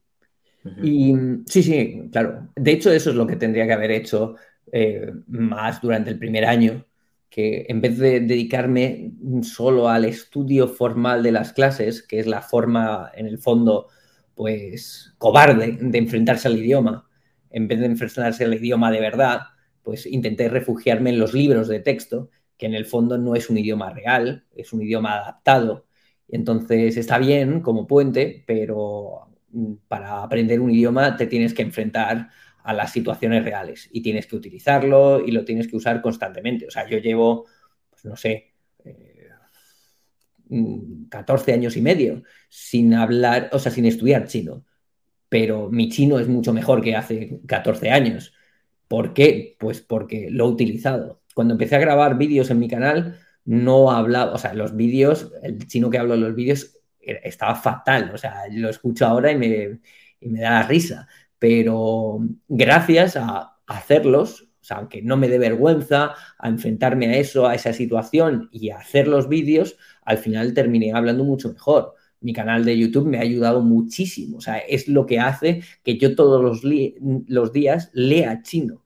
Y sí, sí, claro. De hecho, eso es lo que tendría que haber hecho eh, más durante el primer año, que en vez de dedicarme solo al estudio formal de las clases, que es la forma, en el fondo, pues cobarde de enfrentarse al idioma, en vez de enfrentarse al idioma de verdad, pues intenté refugiarme en los libros de texto, que en el fondo no es un idioma real, es un idioma adaptado. Entonces está bien como puente, pero mm, para aprender un idioma te tienes que enfrentar a las situaciones reales y tienes que utilizarlo y lo tienes que usar constantemente. O sea, yo llevo, pues no sé, 14 eh, mm, años y medio sin hablar, o sea, sin estudiar chino, pero mi chino es mucho mejor que hace 14 años. ¿Por qué? Pues porque lo he utilizado. Cuando empecé a grabar vídeos en mi canal, no hablaba, o sea, los vídeos, el chino que hablo en los vídeos estaba fatal, o sea, lo escucho ahora y me, y me da risa, pero gracias a hacerlos, o sea, aunque no me dé vergüenza, a enfrentarme a eso, a esa situación y a hacer los vídeos, al final terminé hablando mucho mejor. Mi canal de YouTube me ha ayudado muchísimo, o sea, es lo que hace que yo todos los, días lea chino.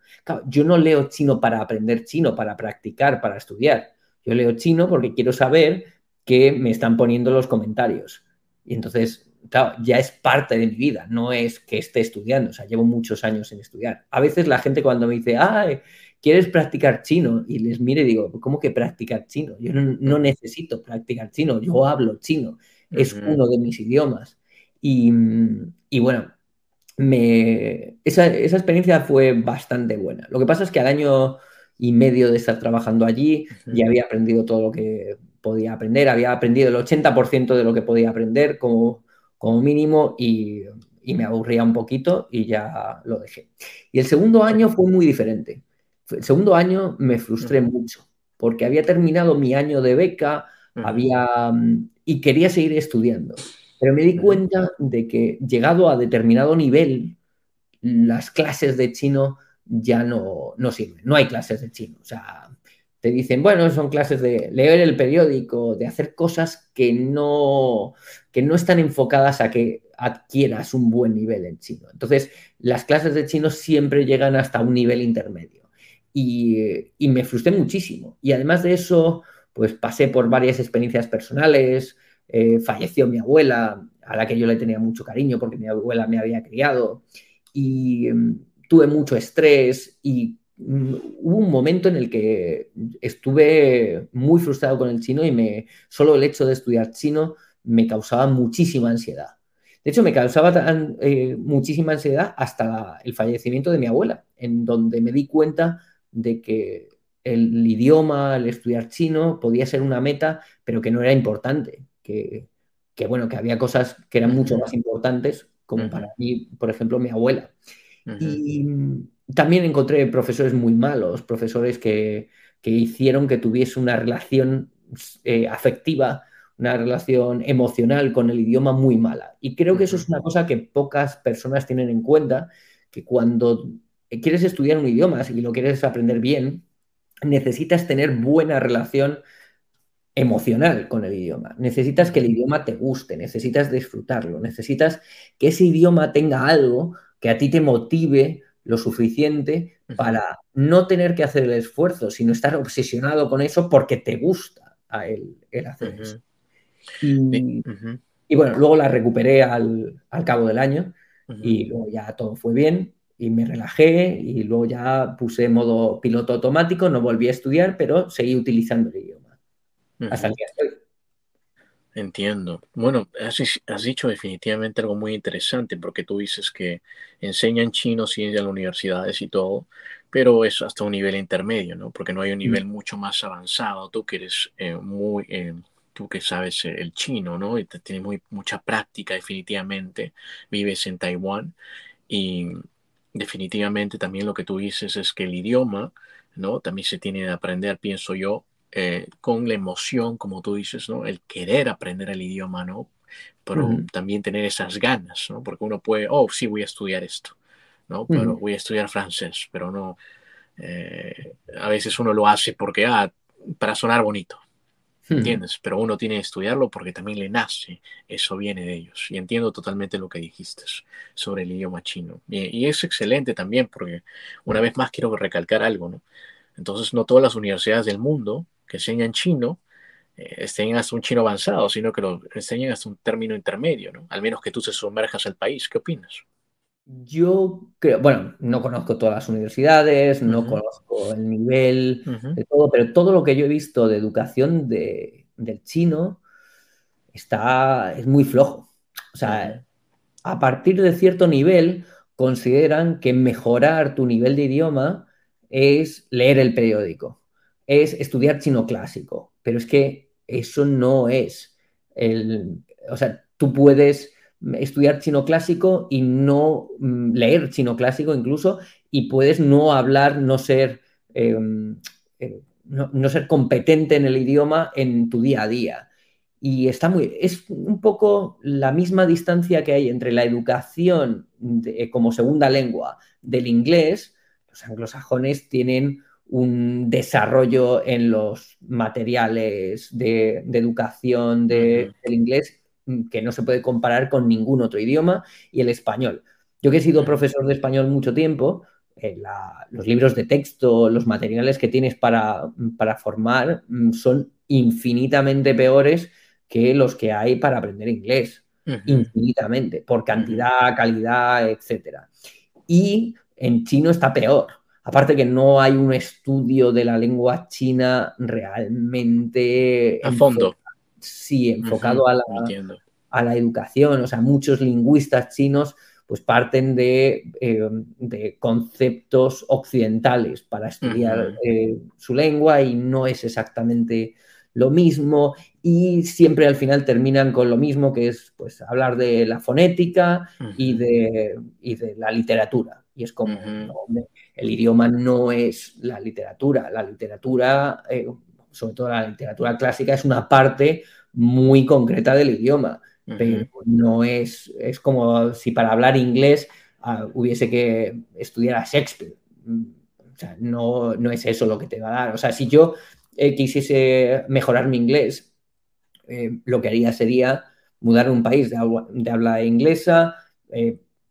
yo no leo chino para aprender chino, para practicar, para estudiar. Yo leo chino porque quiero saber qué me están poniendo los comentarios. Y entonces claro, ya es parte de mi vida, no es que esté estudiando, o sea, llevo muchos años en estudiar. A veces la gente cuando me dice, ay, ¿quieres practicar chino? Y les mire y digo, ¿cómo que practicar chino? Yo no, necesito practicar chino, yo hablo chino, es uno de mis idiomas. Y, bueno, me, esa, experiencia fue bastante buena. Lo que pasa es que al año y medio de estar trabajando allí ya había aprendido todo lo que podía aprender, había aprendido el 80% de lo que podía aprender, como como mínimo y, me aburría un poquito y ya lo dejé. Y el segundo año fue muy diferente. El segundo año me frustré mucho porque había terminado mi año de beca había, mm, y quería seguir estudiando. Pero me di cuenta de que llegado a determinado nivel, las clases de chino ya no, no sirven. No hay clases de chino. O sea, te dicen, bueno, son clases de leer el periódico, de hacer cosas que no, que no están enfocadas a que adquieras un buen nivel en chino. Entonces, las clases de chino siempre llegan hasta un nivel intermedio. Y, me frustré muchísimo. Y además de eso, pues pasé por varias experiencias personales. Eh, falleció mi abuela, a la que yo le tenía mucho cariño porque mi abuela me había criado. Y mm, tuve mucho estrés y hubo un momento en el que estuve muy frustrado con el chino y me, solo el hecho de estudiar chino me causaba muchísima ansiedad. De hecho, me causaba eh, muchísima ansiedad hasta el fallecimiento de mi abuela, en donde me di cuenta de que el idioma, el estudiar chino, podía ser una meta, pero que no era importante, que, bueno, que había cosas que eran mucho más importantes, como para mí, por ejemplo, mi abuela. Y también encontré profesores muy malos, profesores que, hicieron que tuviese una relación eh, afectiva, una relación emocional con el idioma muy mala. Y creo que eso es una cosa que pocas personas tienen en cuenta, que cuando quieres estudiar un idioma y lo quieres aprender bien, necesitas tener buena relación emocional con el idioma. Necesitas que el idioma te guste, necesitas disfrutarlo, necesitas que ese idioma tenga algo que a ti te motive lo suficiente para no tener que hacer el esfuerzo, sino estar obsesionado con eso porque te gusta a él el hacer eso. Y, bueno, luego la recuperé al, cabo del año y luego ya todo fue bien y me relajé y luego ya puse modo piloto automático, no volví a estudiar, pero seguí utilizando el idioma. Hasta el día de hoy. Entiendo. Bueno, has, dicho definitivamente algo muy interesante porque tú dices que enseñan chino, sí, en las universidades y todo, pero es hasta un nivel intermedio, ¿no? Porque no hay un nivel mucho más avanzado. Tú que eres eh, muy, eh, tú que sabes el chino, ¿no? Y tienes muy, mucha práctica definitivamente, vives en Taiwán y definitivamente también lo que tú dices es que el idioma, ¿no? También se tiene que aprender, pienso yo, eh, con la emoción, como tú dices, ¿no? El querer aprender el idioma, ¿no? Pero también tener esas ganas, ¿no? Porque uno puede, oh, sí, voy a estudiar esto, ¿no? Pero voy a estudiar francés, pero no, eh, a veces uno lo hace porque, ah, para sonar bonito, ¿entiendes? Pero uno tiene que estudiarlo porque también le nace, eso viene de ellos. Y entiendo totalmente lo que dijiste sobre el idioma chino. Y, y es excelente también porque, una vez más, quiero recalcar algo, ¿no? Entonces, no todas las universidades del mundo que enseñan chino eh, enseñan hasta un chino avanzado, sino que lo enseñan hasta un término intermedio, ¿no? Al menos que tú se sumerjas al país. ¿Qué opinas? Yo creo, bueno, no conozco todas las universidades, no conozco el nivel de todo, pero todo lo que yo he visto de educación de, del chino está, es muy flojo. O sea, a partir de cierto nivel consideran que mejorar tu nivel de idioma es leer el periódico es estudiar chino clásico, pero es que eso no es el, o sea, tú puedes estudiar chino clásico y no mm, leer chino clásico incluso y puedes no hablar, no ser, em, eh, no, ser competente en el idioma en tu día a día. Y está muy, es un poco la misma distancia que hay entre la educación como segunda lengua del inglés. Los anglosajones tienen un desarrollo en los materiales de, educación del inglés mm, que no se puede comparar con ningún otro idioma y el español. Yo que he sido profesor de español mucho tiempo, eh, los libros de texto, los materiales que tienes para, para, formar mm, son infinitamente peores que los que hay para aprender inglés. Infinitamente, por cantidad, calidad, etc. Y en chino está peor. Aparte que no hay un estudio de la lengua china realmente... A fondo. Sí, enfocado a, la, a, la, educación. O sea, muchos lingüistas chinos pues parten de, eh, conceptos occidentales para estudiar eh, su lengua y no es exactamente lo mismo y siempre al final terminan con lo mismo que es pues hablar de la fonética y, de, y de la literatura. Y es como, el idioma no es la literatura. La literatura, eh, sobre todo la literatura clásica, es una parte muy concreta del idioma, pero no es, es como si para hablar inglés ah, hubiese que estudiar a Shakespeare. O sea, no, no, es eso lo que te va a dar. O sea, si yo eh, quisiese mejorar mi inglés, eh, lo que haría sería mudar un país de, habla inglesa,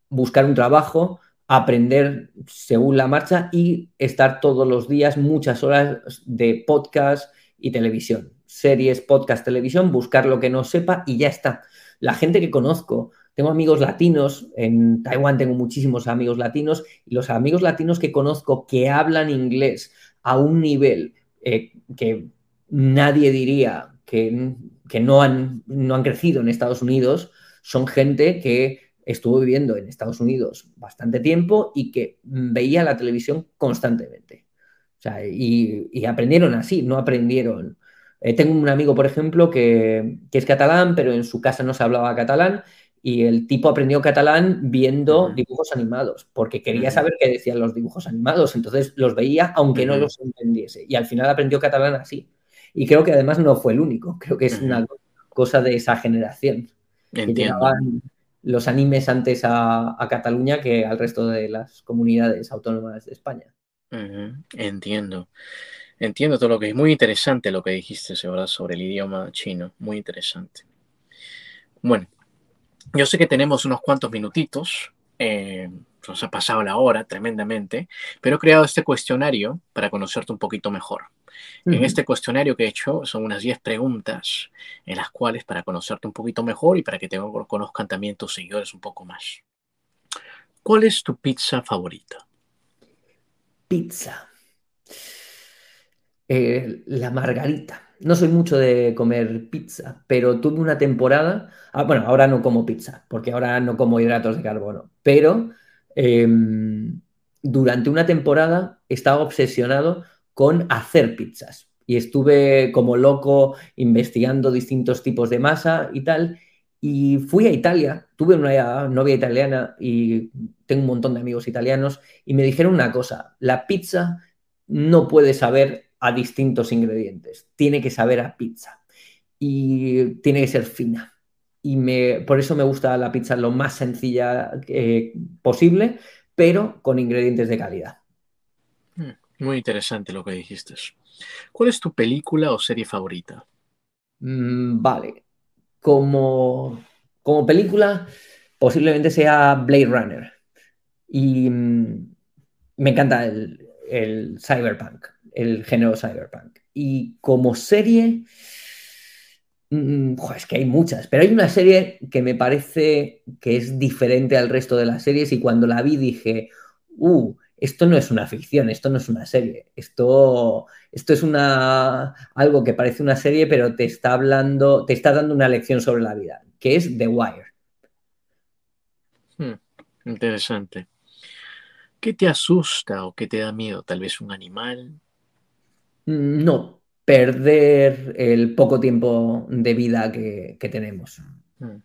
buscar un trabajo aprender según la marcha y estar todos los días muchas horas de podcast y televisión. Series, podcast, televisión, buscar lo que no sepa y ya está. La gente que conozco, tengo amigos latinos, en Taiwán tengo muchísimos amigos latinos y los amigos latinos que conozco que hablan inglés a un nivel eh, que nadie diría que, que no, han, no han crecido en Estados Unidos, son gente que estuvo viviendo en Estados Unidos bastante tiempo y que veía la televisión constantemente. O sea, y, aprendieron así, no aprendieron. Eh, tengo un amigo, por ejemplo, que, es catalán, pero en su casa no se hablaba catalán y el tipo aprendió catalán viendo dibujos animados, porque quería saber qué decían los dibujos animados, entonces los veía aunque no los entendiese. Y al final aprendió catalán así. Y creo que además no fue el único, creo que es una cosa de esa generación. Entiendo los animes antes a, Cataluña que al resto de las comunidades autónomas de España. Entiendo. Entiendo todo lo que es muy interesante lo que dijiste sobre el idioma chino. Muy interesante. Bueno, yo sé que tenemos unos cuantos minutitos. Eh, nos ha pasado la hora tremendamente, pero he creado este cuestionario para conocerte un poquito mejor. En este cuestionario que he hecho son unas 10 preguntas en las cuales para conocerte un poquito mejor y para que te conozcan también tus seguidores un poco más. ¿Cuál es tu pizza favorita? Pizza. Eh, la margarita. No soy mucho de comer pizza, pero tuve una temporada, ah, bueno, ahora no como pizza, porque ahora no como hidratos de carbono, pero em, durante una temporada estaba obsesionado con hacer pizzas. y estuve como loco investigando distintos tipos de masa y tal. Y fui a Italia, tuve una novia italiana y tengo un montón de amigos italianos y me dijeron una cosa, la pizza no puede saber a distintos ingredientes, tiene que saber a pizza y tiene que ser fina. Y me, por eso me gusta la pizza lo más sencilla eh, posible, pero con ingredientes de calidad. Hmm, muy interesante lo que dijiste. ¿Cuál es tu película o serie favorita? Mm, vale, como, como película posiblemente sea Blade Runner. Y mm, me encanta el, el cyberpunk, el género cyberpunk. Y como serie, mm, es que hay muchas, pero hay una serie que me parece que es diferente al resto de las series y cuando la vi dije, uh, esto no es una ficción, esto no es una serie, esto, esto es una, algo que parece una serie, pero te está hablando, te está dando una lección sobre la vida, que es The Wire. Hmm, interesante. ¿Qué te asusta o qué te da miedo? ¿Tal vez un animal? Mm, no, perder el poco tiempo de vida que, tenemos. Hmm.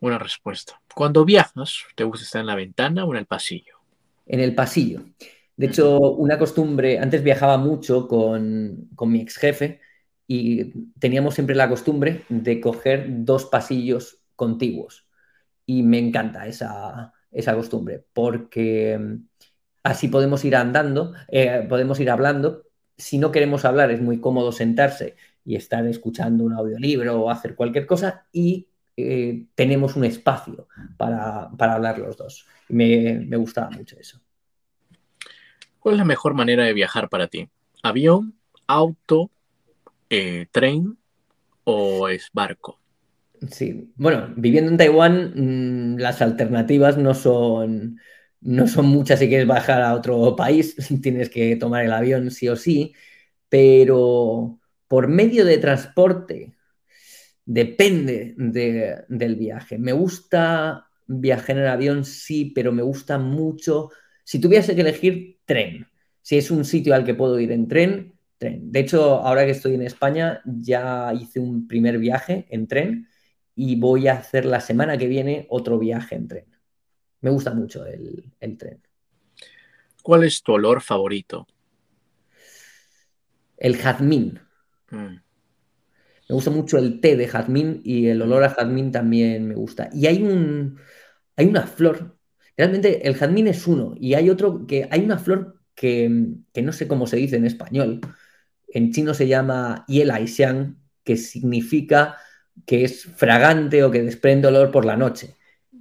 Buena respuesta. Cuando viajas, ¿te gusta estar en la ventana o en el pasillo? En el pasillo. De hecho, una costumbre, antes viajaba mucho con, con mi ex jefe y teníamos siempre la costumbre de coger dos pasillos contiguos. Y me encanta esa, esa costumbre, porque mm, así podemos ir andando, eh, podemos ir hablando. Si no queremos hablar, es muy cómodo sentarse y estar escuchando un audiolibro o hacer cualquier cosa y eh, tenemos un espacio para, hablar los dos. Me, me gustaba mucho eso. ¿Cuál es la mejor manera de viajar para ti? ¿Avión, auto, eh, tren o es barco? Sí, bueno, viviendo en Taiwán, mm, las alternativas no son, no son muchas si quieres bajar a otro país, tienes que tomar el avión sí o sí, pero por medio de transporte depende del viaje. Me gusta viajar en avión, sí, pero me gusta mucho, si tuviese que elegir, tren. Si es un sitio al que puedo ir en tren, tren. De hecho, ahora que estoy en España, ya hice un primer viaje en tren y voy a hacer la semana que viene otro viaje en tren. Me gusta mucho el, tren. ¿Cuál es tu olor favorito? El jazmín. Mm. Me gusta mucho el té de jazmín y el olor a jazmín también me gusta. Y hay un hay una flor. Realmente el jazmín es uno y hay otro que hay una flor que, que no sé cómo se dice en español. En chino se llama Xiang, que significa que es fragante o que desprende olor por la noche.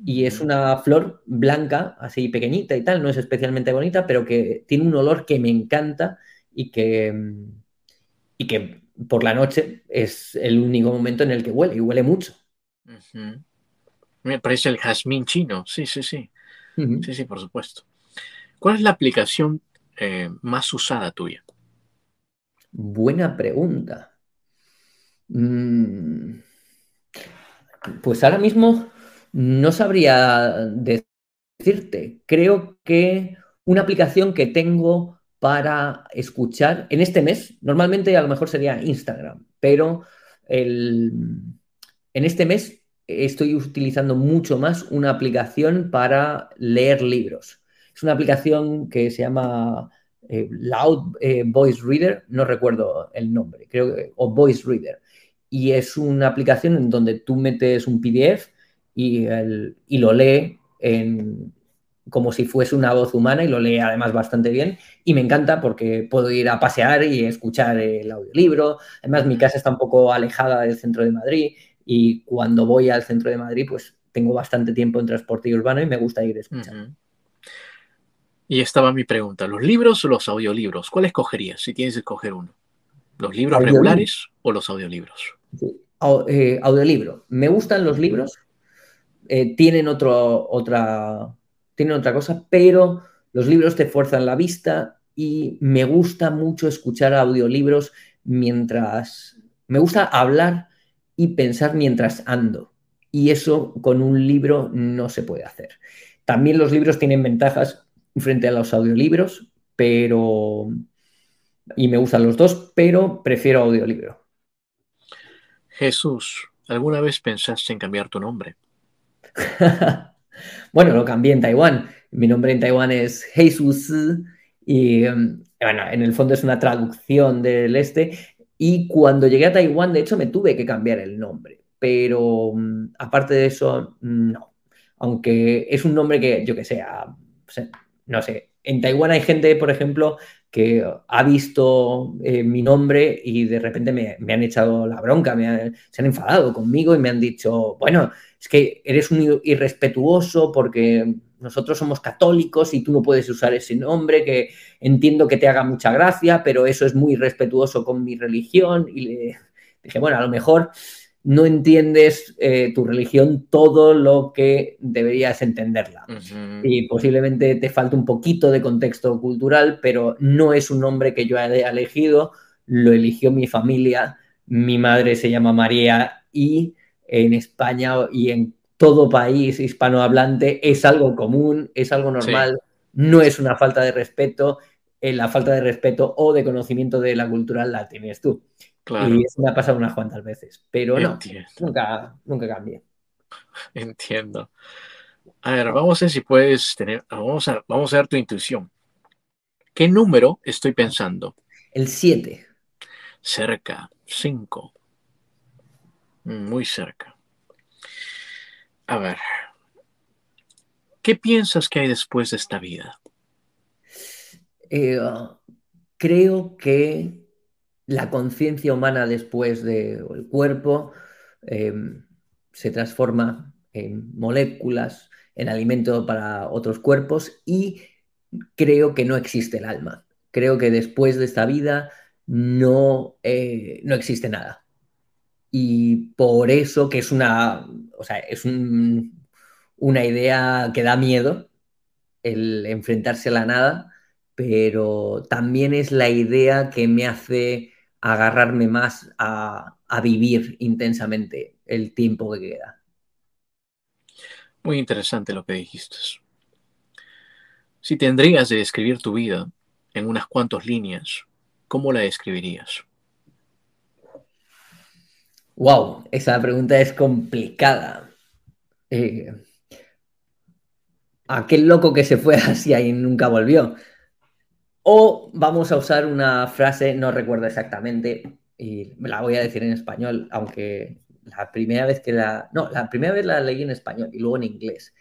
Y es una flor blanca, así pequeñita y tal, no es especialmente bonita, pero que tiene un olor que me encanta y que, y que por la noche es el único momento en el que huele y huele mucho. Me parece el jazmín chino, sí, sí, sí. Sí, sí, por supuesto. ¿Cuál es la aplicación eh, más usada tuya? Buena pregunta. Mm, pues ahora mismo no sabría decirte. Creo que una aplicación que tengo para escuchar en este mes, normalmente a lo mejor sería Instagram, pero en este mes estoy utilizando mucho más una aplicación para leer libros. Es una aplicación que se llama eh, Loud eh, Voice Reader, no recuerdo el nombre, creo que, o Voice Reader y es una aplicación en donde tú metes un PDF y, y lo lee en, como si fuese una voz humana y lo lee además bastante bien. Y me encanta porque puedo ir a pasear y escuchar el audiolibro. Además, mi casa está un poco alejada del centro de Madrid y cuando voy al centro de Madrid, pues tengo bastante tiempo en transporte urbano y me gusta ir a escuchar. Y estaba mi pregunta, ¿los libros o los audiolibros? ¿Cuál escogerías si tienes que escoger uno? ¿Los libros regulares o los audiolibros? Eh, audiolibro. Me gustan los libros, eh, tienen, otro, otra, tienen otra cosa, pero los libros te fuerzan la vista y me gusta mucho escuchar audiolibros mientras... Me gusta hablar y pensar mientras ando. Y eso con un libro no se puede hacer. También los libros tienen ventajas frente a los audiolibros, pero y me gustan los dos, pero prefiero audiolibro. Jesús, ¿alguna vez pensaste en cambiar tu nombre? bueno, lo cambié en Taiwán. Mi nombre en Taiwán es Jesús y em, bueno, en el fondo es una traducción del este. Y cuando llegué a Taiwán, de hecho, me tuve que cambiar el nombre. Pero mm, aparte de eso, no. Aunque es un nombre que, yo que sé, no sé. En Taiwán hay gente, por ejemplo, que ha visto eh, mi nombre y de repente me, han echado la bronca, me se han enfadado conmigo y me han dicho, bueno, es que eres un irrespetuoso porque nosotros somos católicos y tú no puedes usar ese nombre, que entiendo que te haga mucha gracia, pero eso es muy respetuoso con mi religión. Y le dije, bueno, a lo mejor no entiendes eh, tu religión todo lo que deberías entenderla. Y posiblemente te falte un poquito de contexto cultural, pero no es un nombre que yo haya elegido, lo eligió mi familia. Mi madre se llama María y en España y en todo país hispanohablante es algo común, es algo normal, no es una falta de respeto. Eh, la falta de respeto o de conocimiento de la cultura la tienes tú. Y eso me ha pasado unas cuantas veces, pero no, nunca, nunca cambié. Entiendo. A ver, vamos a ver si puedes tener, vamos a, vamos a ver tu intuición. ¿Qué número estoy pensando? El 7. Cerca, 5. Muy cerca. A ver, ¿qué piensas que hay después de esta vida? Eh, creo que la conciencia humana después del cuerpo em, se transforma en moléculas, en alimento para otros cuerpos y creo que no existe el alma. Creo que después de esta vida no, eh, no existe nada. Y por eso que es una, o sea, es una idea que da miedo el enfrentarse a la nada, pero también es la idea que me hace agarrarme más a, vivir intensamente el tiempo que queda. Muy interesante lo que dijiste. Si tendrías de describir tu vida en unas cuantas líneas, ¿cómo la describirías? Wow, esa pregunta es complicada. Eh, aquel loco que se fue así y nunca volvió. O vamos a usar una frase, no recuerdo exactamente, y la voy a decir en español, aunque la primera vez que la... No, la primera vez la leí en español y luego en inglés.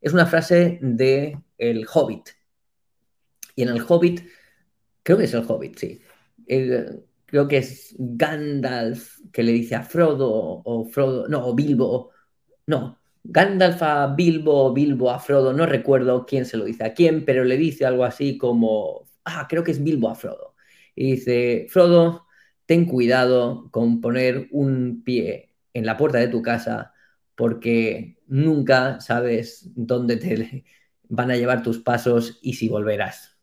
Es una frase de El Hobbit. Y en El Hobbit, creo que es El Hobbit, sí. creo que es Gandalf que le dice a Frodo o Frodo, no, o Bilbo, no, Gandalf a Bilbo, Bilbo a Frodo, no recuerdo quién se lo dice a quién, pero le dice algo así como ah, creo que es Bilbo a Frodo. Y dice, Frodo, ten cuidado con poner un pie en la puerta de tu casa porque nunca sabes dónde te van a llevar tus pasos y si volverás.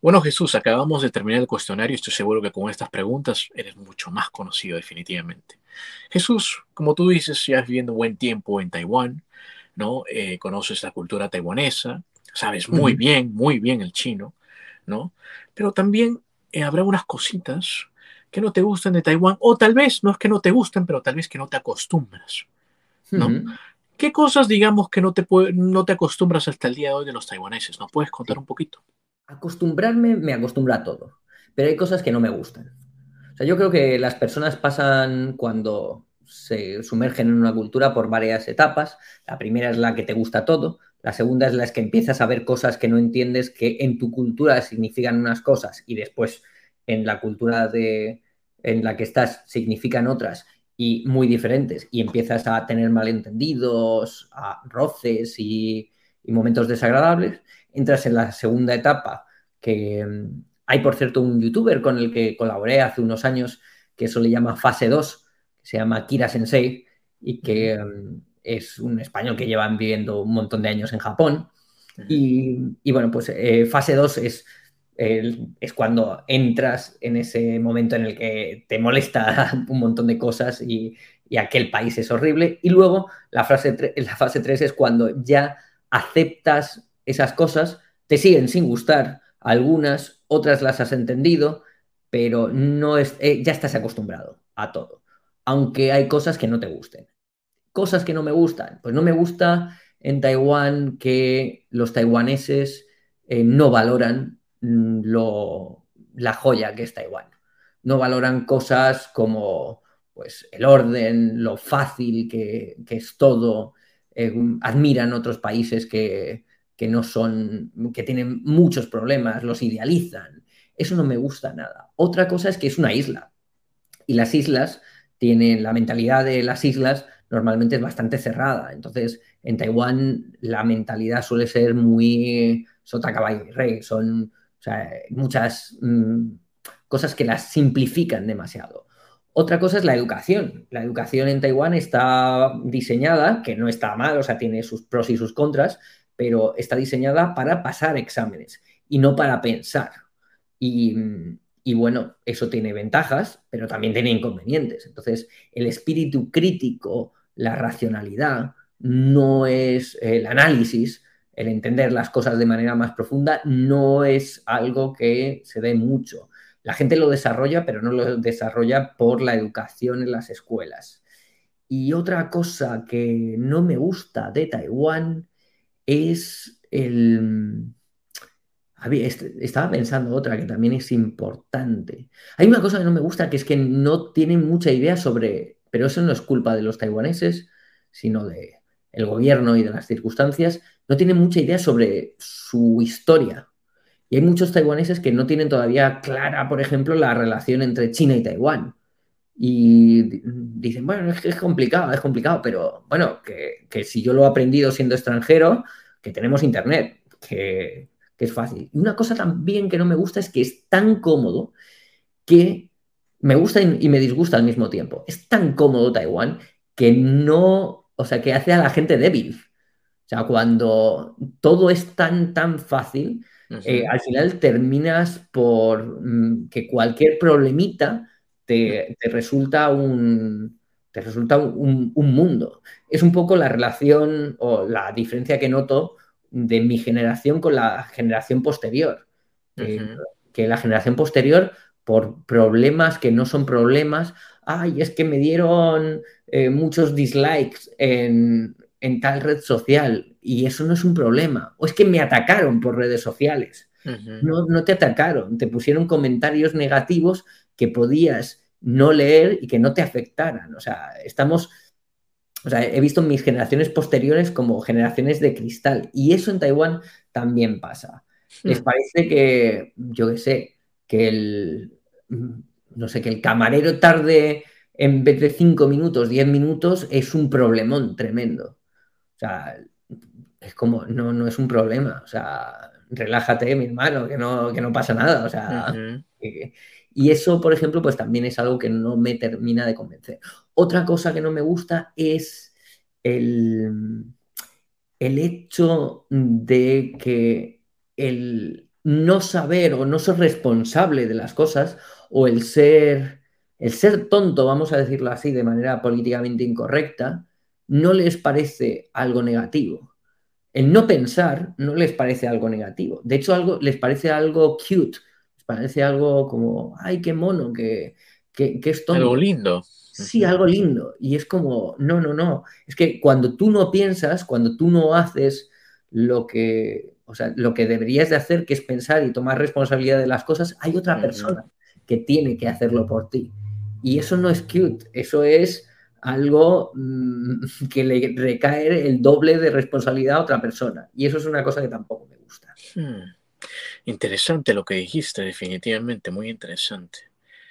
Bueno, Jesús, acabamos de terminar el cuestionario. Estoy seguro que con estas preguntas eres mucho más conocido definitivamente. Jesús, como tú dices, ya has viviendo un buen tiempo en Taiwán, ¿no? Eh, conoces la cultura taiwanesa, sabes muy bien, muy bien el chino. ¿No? Pero también eh, habrá unas cositas que no te gustan de Taiwán, o tal vez no es que no te gusten, pero tal vez que no te acostumbras, ¿no? ¿Qué cosas, digamos, que no te, no te acostumbras hasta el día de hoy de los taiwaneses? ¿No puedes contar un poquito? Acostumbrarme me acostumbra a todo, pero hay cosas que no me gustan. O sea, yo creo que las personas pasan cuando se sumergen en una cultura por varias etapas. La primera es la que te gusta todo, la segunda es la que empiezas a ver cosas que no entiendes que en tu cultura significan unas cosas y después en la cultura de, en la que estás significan otras y muy diferentes y empiezas a tener malentendidos, a roces y, momentos desagradables. Entras en la segunda etapa que mm, hay, por cierto, un youtuber con el que colaboré hace unos años que eso le llama fase 2, que se llama Kira Sensei y que es un español que lleva viviendo un montón de años en Japón. Y, bueno, pues eh, fase 2 es, es cuando entras en ese momento en el que te molesta un montón de cosas y, aquel país es horrible. Y luego la, frase la fase 3 es cuando ya aceptas esas cosas, te siguen sin gustar, algunas, otras las has entendido, pero no es, eh, ya estás acostumbrado a todo, aunque hay cosas que no te gusten. Cosas que no me gustan, pues no me gusta en Taiwán que los taiwaneses eh, no valoran mm, lo, la joya que es Taiwán. No valoran cosas como pues, el orden, lo fácil que, es todo. Eh, admiran otros países que, que no son, que tienen muchos problemas, los idealizan. Eso no me gusta nada. Otra cosa es que es una isla. Y las islas tienen, la mentalidad de las islas normalmente es bastante cerrada. Entonces, en Taiwán la mentalidad suele ser muy sota, caballo y rey. Son muchas mm, cosas que las simplifican demasiado. Otra cosa es la educación. La educación en Taiwán está diseñada, que no está mal, o sea, tiene sus pros y sus contras, pero está diseñada para pasar exámenes y no para pensar. Y, y bueno, eso tiene ventajas, pero también tiene inconvenientes. Entonces, el espíritu crítico, la racionalidad, no es el análisis, el entender las cosas de manera más profunda, no es algo que se dé mucho. La gente lo desarrolla, pero no lo desarrolla por la educación en las escuelas. Y otra cosa que no me gusta de Taiwán es el... Estaba pensando otra que también es importante. Hay una cosa que no me gusta, que es que no tienen mucha idea sobre, pero eso no es culpa de los taiwaneses, sino de el gobierno y de las circunstancias, no tienen mucha idea sobre su historia. Y hay muchos taiwaneses que no tienen todavía clara, por ejemplo, la relación entre China y Taiwán. Y dicen, bueno, es, complicado, es complicado, pero bueno, que, si yo lo he aprendido siendo extranjero, que tenemos internet, que, que es fácil. Y una cosa también que no me gusta es que es tan cómodo que me gusta y me disgusta al mismo tiempo. Es tan cómodo Taiwán que no o sea, que hace a la gente débil. O sea, cuando todo es tan, tan fácil, eh, al final terminas por mm, que cualquier problemita te, resulta un te resulta un, mundo. Es un poco la relación o la diferencia que noto de mi generación con la generación posterior. que la generación posterior, por problemas que no son problemas, ay, es que me dieron eh, muchos dislikes en, tal red social y eso no es un problema. O es que me atacaron por redes sociales. no, no te atacaron, te pusieron comentarios negativos que podías no leer y que no te afectaran. O sea, estamos, o sea, he visto mis generaciones posteriores como generaciones de cristal y eso en Taiwán también pasa. Les hmm. parece que, yo qué sé, que el, no sé, que el camarero tarde en vez de cinco minutos, diez minutos, es un problemón tremendo. O sea, es como, no, no es un problema. O sea, relájate, mi hermano, que no, que no pasa nada. O sea, y eso, por ejemplo, pues también es algo que no me termina de convencer. Otra cosa que no me gusta es el, el hecho de que el no saber o no ser responsable de las cosas o el ser, el ser tonto, vamos a decirlo así, de manera políticamente incorrecta, no les parece algo negativo. El no pensar no les parece algo negativo. De hecho, algo, les parece algo cute, les parece algo como, ay, qué mono, que, que, es tonto. Algo lindo. Sí, algo lindo. Y es como, no, no, no. Es que cuando tú no piensas, cuando tú no haces lo que, o sea, lo que deberías de hacer, que es pensar y tomar responsabilidad de las cosas, hay otra persona que tiene que hacerlo por ti. Y eso no es cute, eso es algo mm, que le recae el doble de responsabilidad a otra persona. Y eso es una cosa que tampoco me gusta. Hmm. Interesante lo que dijiste, definitivamente, muy interesante.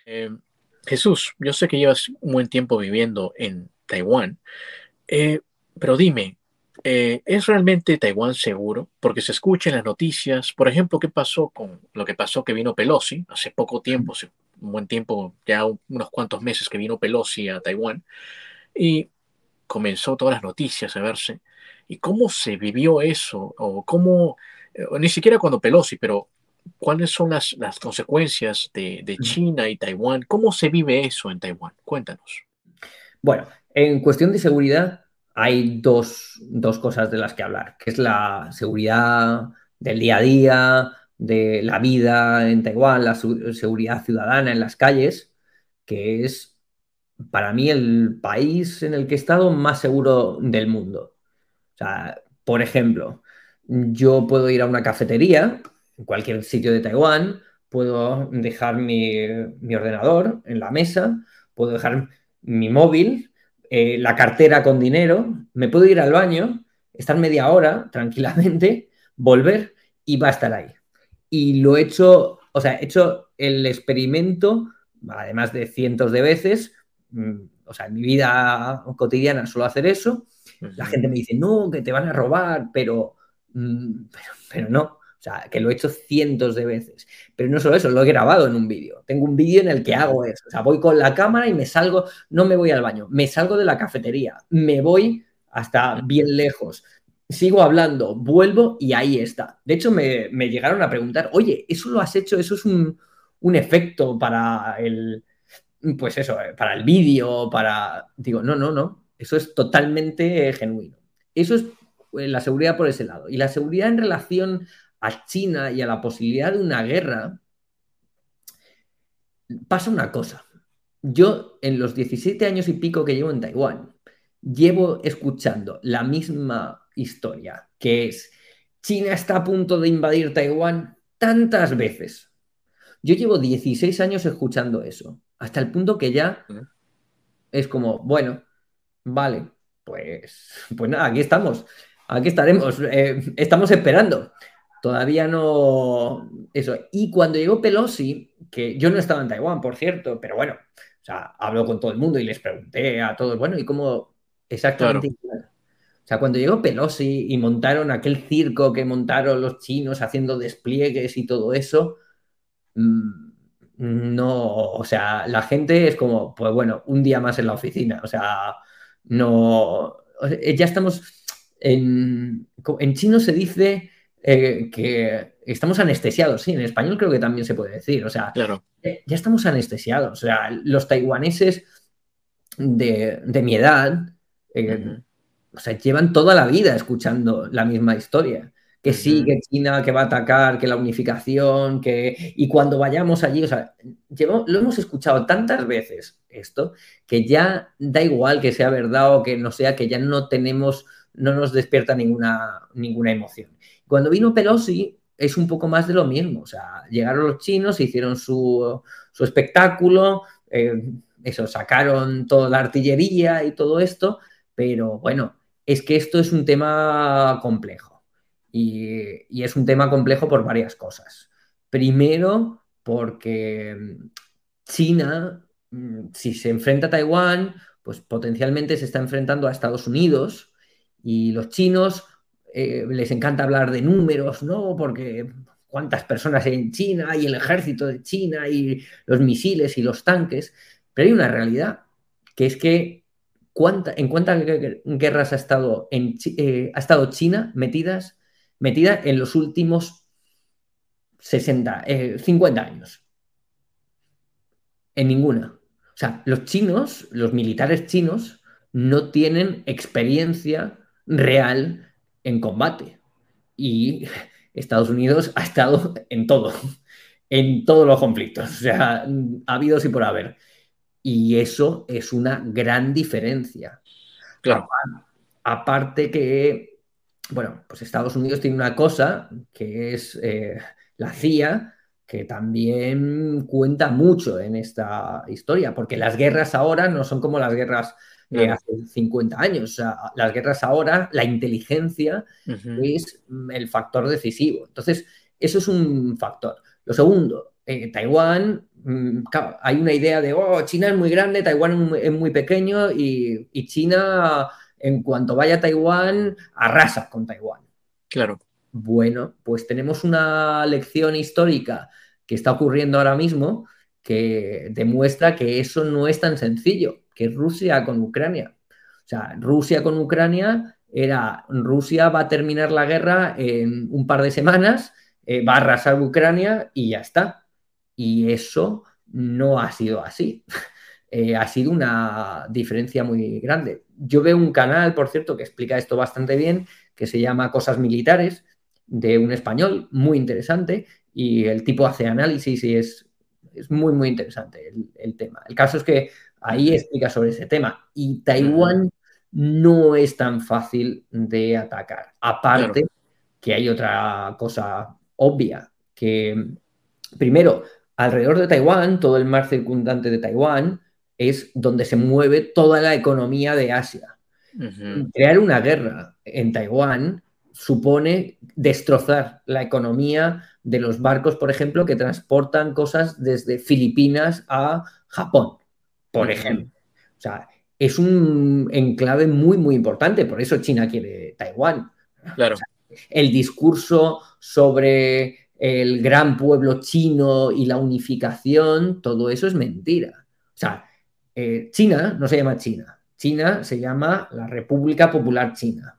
Eh, Jesús, yo sé que llevas un buen tiempo viviendo en Taiwán, eh, pero dime, eh, ¿Es realmente Taiwán seguro? Porque se escucha en las noticias, por ejemplo, ¿qué pasó con lo que pasó que vino Pelosi? Hace poco tiempo, hace un buen tiempo, ya unos cuantos meses que vino Pelosi a Taiwán y comenzó todas las noticias a verse. ¿Y cómo se vivió eso? O cómo, eh, ni siquiera cuando Pelosi, pero ¿cuáles son las, las consecuencias de, de China y Taiwán? ¿Cómo se vive eso en Taiwán? Cuéntanos. Bueno, en cuestión de seguridad, hay dos, cosas de las que hablar, que es la seguridad del día a día, de la vida en Taiwán, la seguridad ciudadana en las calles, que es para mí el país en el que he estado más seguro del mundo. O sea, por ejemplo, yo puedo ir a una cafetería en cualquier sitio de Taiwán, puedo dejar mi, ordenador en la mesa, puedo dejar mi móvil, eh, la cartera con dinero, me puedo ir al baño, estar media hora tranquilamente, volver y va a estar ahí. Y lo he hecho, o sea, he hecho el experimento, además de cientos de veces, mm, o sea, en mi vida cotidiana suelo hacer eso. La gente me dice, no, que te van a robar, pero, mm, pero, pero no. O sea, que lo he hecho cientos de veces. Pero no solo eso, lo he grabado en un vídeo. Tengo un vídeo en el que hago eso. O sea, voy con la cámara y me salgo, no me voy al baño, me salgo de la cafetería, me voy hasta bien lejos. Sigo hablando, vuelvo y ahí está. De hecho, me, llegaron a preguntar, oye, ¿eso lo has hecho? ¿Eso es un, un efecto para el, pues eso, eh, para el vídeo, para... Digo, no, no, no. Eso es totalmente genuino. Eso es eh, la seguridad por ese lado. Y la seguridad en relación a China y a la posibilidad de una guerra, pasa una cosa. Yo, en los 17 años y pico que llevo en Taiwán, llevo escuchando la misma historia, que es China está a punto de invadir Taiwán tantas veces. Yo llevo 16 años escuchando eso, hasta el punto que ya es como, bueno, vale, pues, pues nada, aquí estamos, aquí estaremos, eh, estamos esperando todavía no. Eso. Y cuando llegó Pelosi, que yo no estaba en Taiwán, por cierto, pero bueno, o sea, hablo con todo el mundo y les pregunté a todos, bueno, ¿y cómo exactamente? O sea, cuando llegó Pelosi y montaron aquel circo que montaron los chinos haciendo despliegues y todo eso, mm, no, o sea, la gente es como, pues bueno, un día más en la oficina, o sea, no, ya estamos, en, en chino se dice eh, que estamos anestesiados, sí, en español creo que también se puede decir, o sea, eh, ya estamos anestesiados, o sea, los taiwaneses de, mi edad, eh, o sea, llevan toda la vida escuchando la misma historia. Que sí, que China, que va a atacar, que la unificación, que... Y cuando vayamos allí, o sea, lo hemos escuchado tantas veces esto, que ya da igual que sea verdad o que no sea, que ya no tenemos, no nos despierta ninguna, ninguna emoción. Cuando vino Pelosi es un poco más de lo mismo. O sea, llegaron los chinos, hicieron su, espectáculo, eh, eso, sacaron toda la artillería y todo esto, pero bueno, es que esto es un tema complejo. Y, es un tema complejo por varias cosas. Primero, porque China, mm, si se enfrenta a Taiwán, pues potencialmente se está enfrentando a Estados Unidos y los chinos eh, les encanta hablar de números, ¿no? Porque cuántas personas hay en China y el ejército de China y los misiles y los tanques, pero hay una realidad, que es que en cuántas guerras ha estado, eh, ha estado China metidas, metida en los últimos 60, 50 eh, años. En ninguna. O sea, los chinos, los militares chinos, no tienen experiencia real en combate. Y Estados Unidos ha estado en todo, en todos los conflictos. O sea, ha habido sí por haber. Y eso es una gran diferencia. Claro. Aparte que, bueno, pues Estados Unidos tiene una cosa que es eh, la CIA, que también cuenta mucho en esta historia, porque las guerras ahora no son como las guerras hace 50 años. O sea, las guerras ahora, la inteligencia es el factor decisivo. Entonces, eso es un factor. Lo segundo, eh, Taiwán, mm, hay una idea de, oh, China es muy grande, Taiwán es muy, pequeño y, y, China, en cuanto vaya a Taiwán, arrasa con Taiwán. Claro. Bueno, pues tenemos una lección histórica que está ocurriendo ahora mismo que demuestra que eso no es tan sencillo que Rusia con Ucrania. O sea, Rusia con Ucrania era, Rusia va a terminar la guerra en un par de semanas, eh, va a arrasar Ucrania y ya está. Y eso no ha sido así. Eh, ha sido una diferencia muy grande. Yo veo un canal, por cierto, que explica esto bastante bien, que se llama Cosas Militares, de un español muy interesante, y el tipo hace análisis y es, es muy, muy interesante el, tema. El caso es que ahí explica sobre ese tema. Y Taiwán no es tan fácil de atacar. Aparte que hay otra cosa obvia, que primero, alrededor de Taiwán, todo el mar circundante de Taiwán, es donde se mueve toda la economía de Asia. Crear una guerra en Taiwán supone destrozar la economía de los barcos, por ejemplo, que transportan cosas desde Filipinas a Japón, por ejemplo. O sea, es un enclave muy, muy importante, por eso China quiere Taiwán. Claro. el discurso sobre el gran pueblo chino y la unificación, todo eso es mentira. O sea, eh, China no se llama China, China se llama la República Popular China.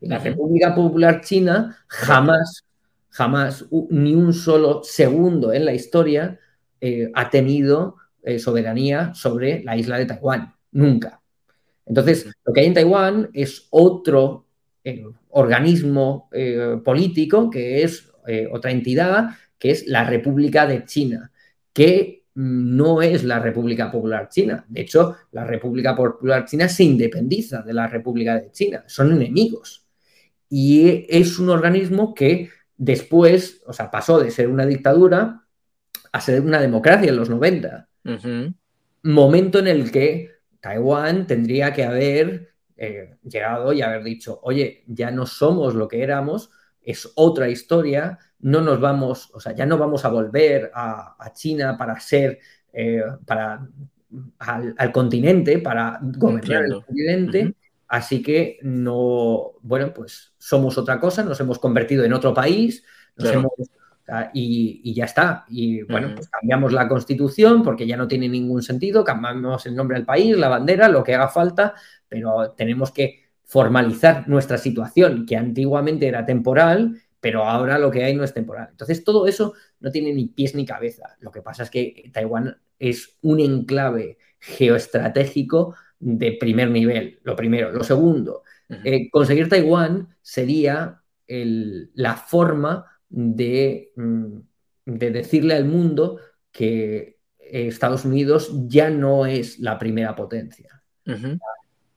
Y la República Popular China jamás, jamás, ni un solo segundo en la historia eh, ha tenido eh, soberanía sobre la isla de Taiwán. Nunca. Entonces, lo que hay en Taiwán es otro organismo político que es otra entidad, que es la República de China, que no es la República Popular China. De hecho, la República Popular China se independiza de la República de China. Son enemigos. Y es un organismo que después, o sea, pasó de ser una dictadura a ser una democracia en los 90. Momento en el que Taiwán tendría que haber eh, llegado y haber dicho, oye, ya no somos lo que éramos, es otra historia, no nos vamos, o sea, ya no vamos a volver a, China para ser, eh, para, al, continente, para gobernar el continente. Así que no, bueno, pues somos otra cosa, nos hemos convertido en otro país, y, ya está. Y bueno, pues cambiamos la constitución porque ya no tiene ningún sentido, cambiamos el nombre del país, la bandera, lo que haga falta, pero tenemos que formalizar nuestra situación, que antiguamente era temporal, pero ahora lo que hay no es temporal. Entonces, todo eso no tiene ni pies ni cabeza. Lo que pasa es que Taiwán es un enclave geoestratégico de primer nivel, lo primero. Lo segundo, eh, conseguir Taiwán sería la forma de, mm, de, decirle al mundo que Estados Unidos ya no es la primera potencia.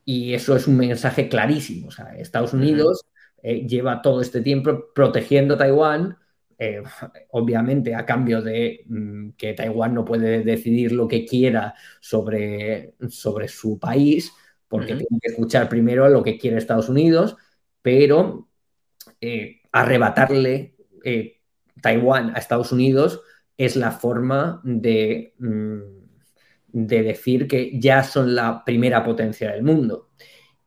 Y eso es un mensaje clarísimo. O sea, Estados Unidos eh, lleva todo este tiempo protegiendo Taiwán, eh, obviamente a cambio de mm, que Taiwán no puede decidir lo que quiera sobre, sobre su país, porque tiene que escuchar primero lo que quiere Estados Unidos, pero eh, arrebatarle Taiwán a Estados Unidos es la forma de, mm, de decir que ya son la primera potencia del mundo.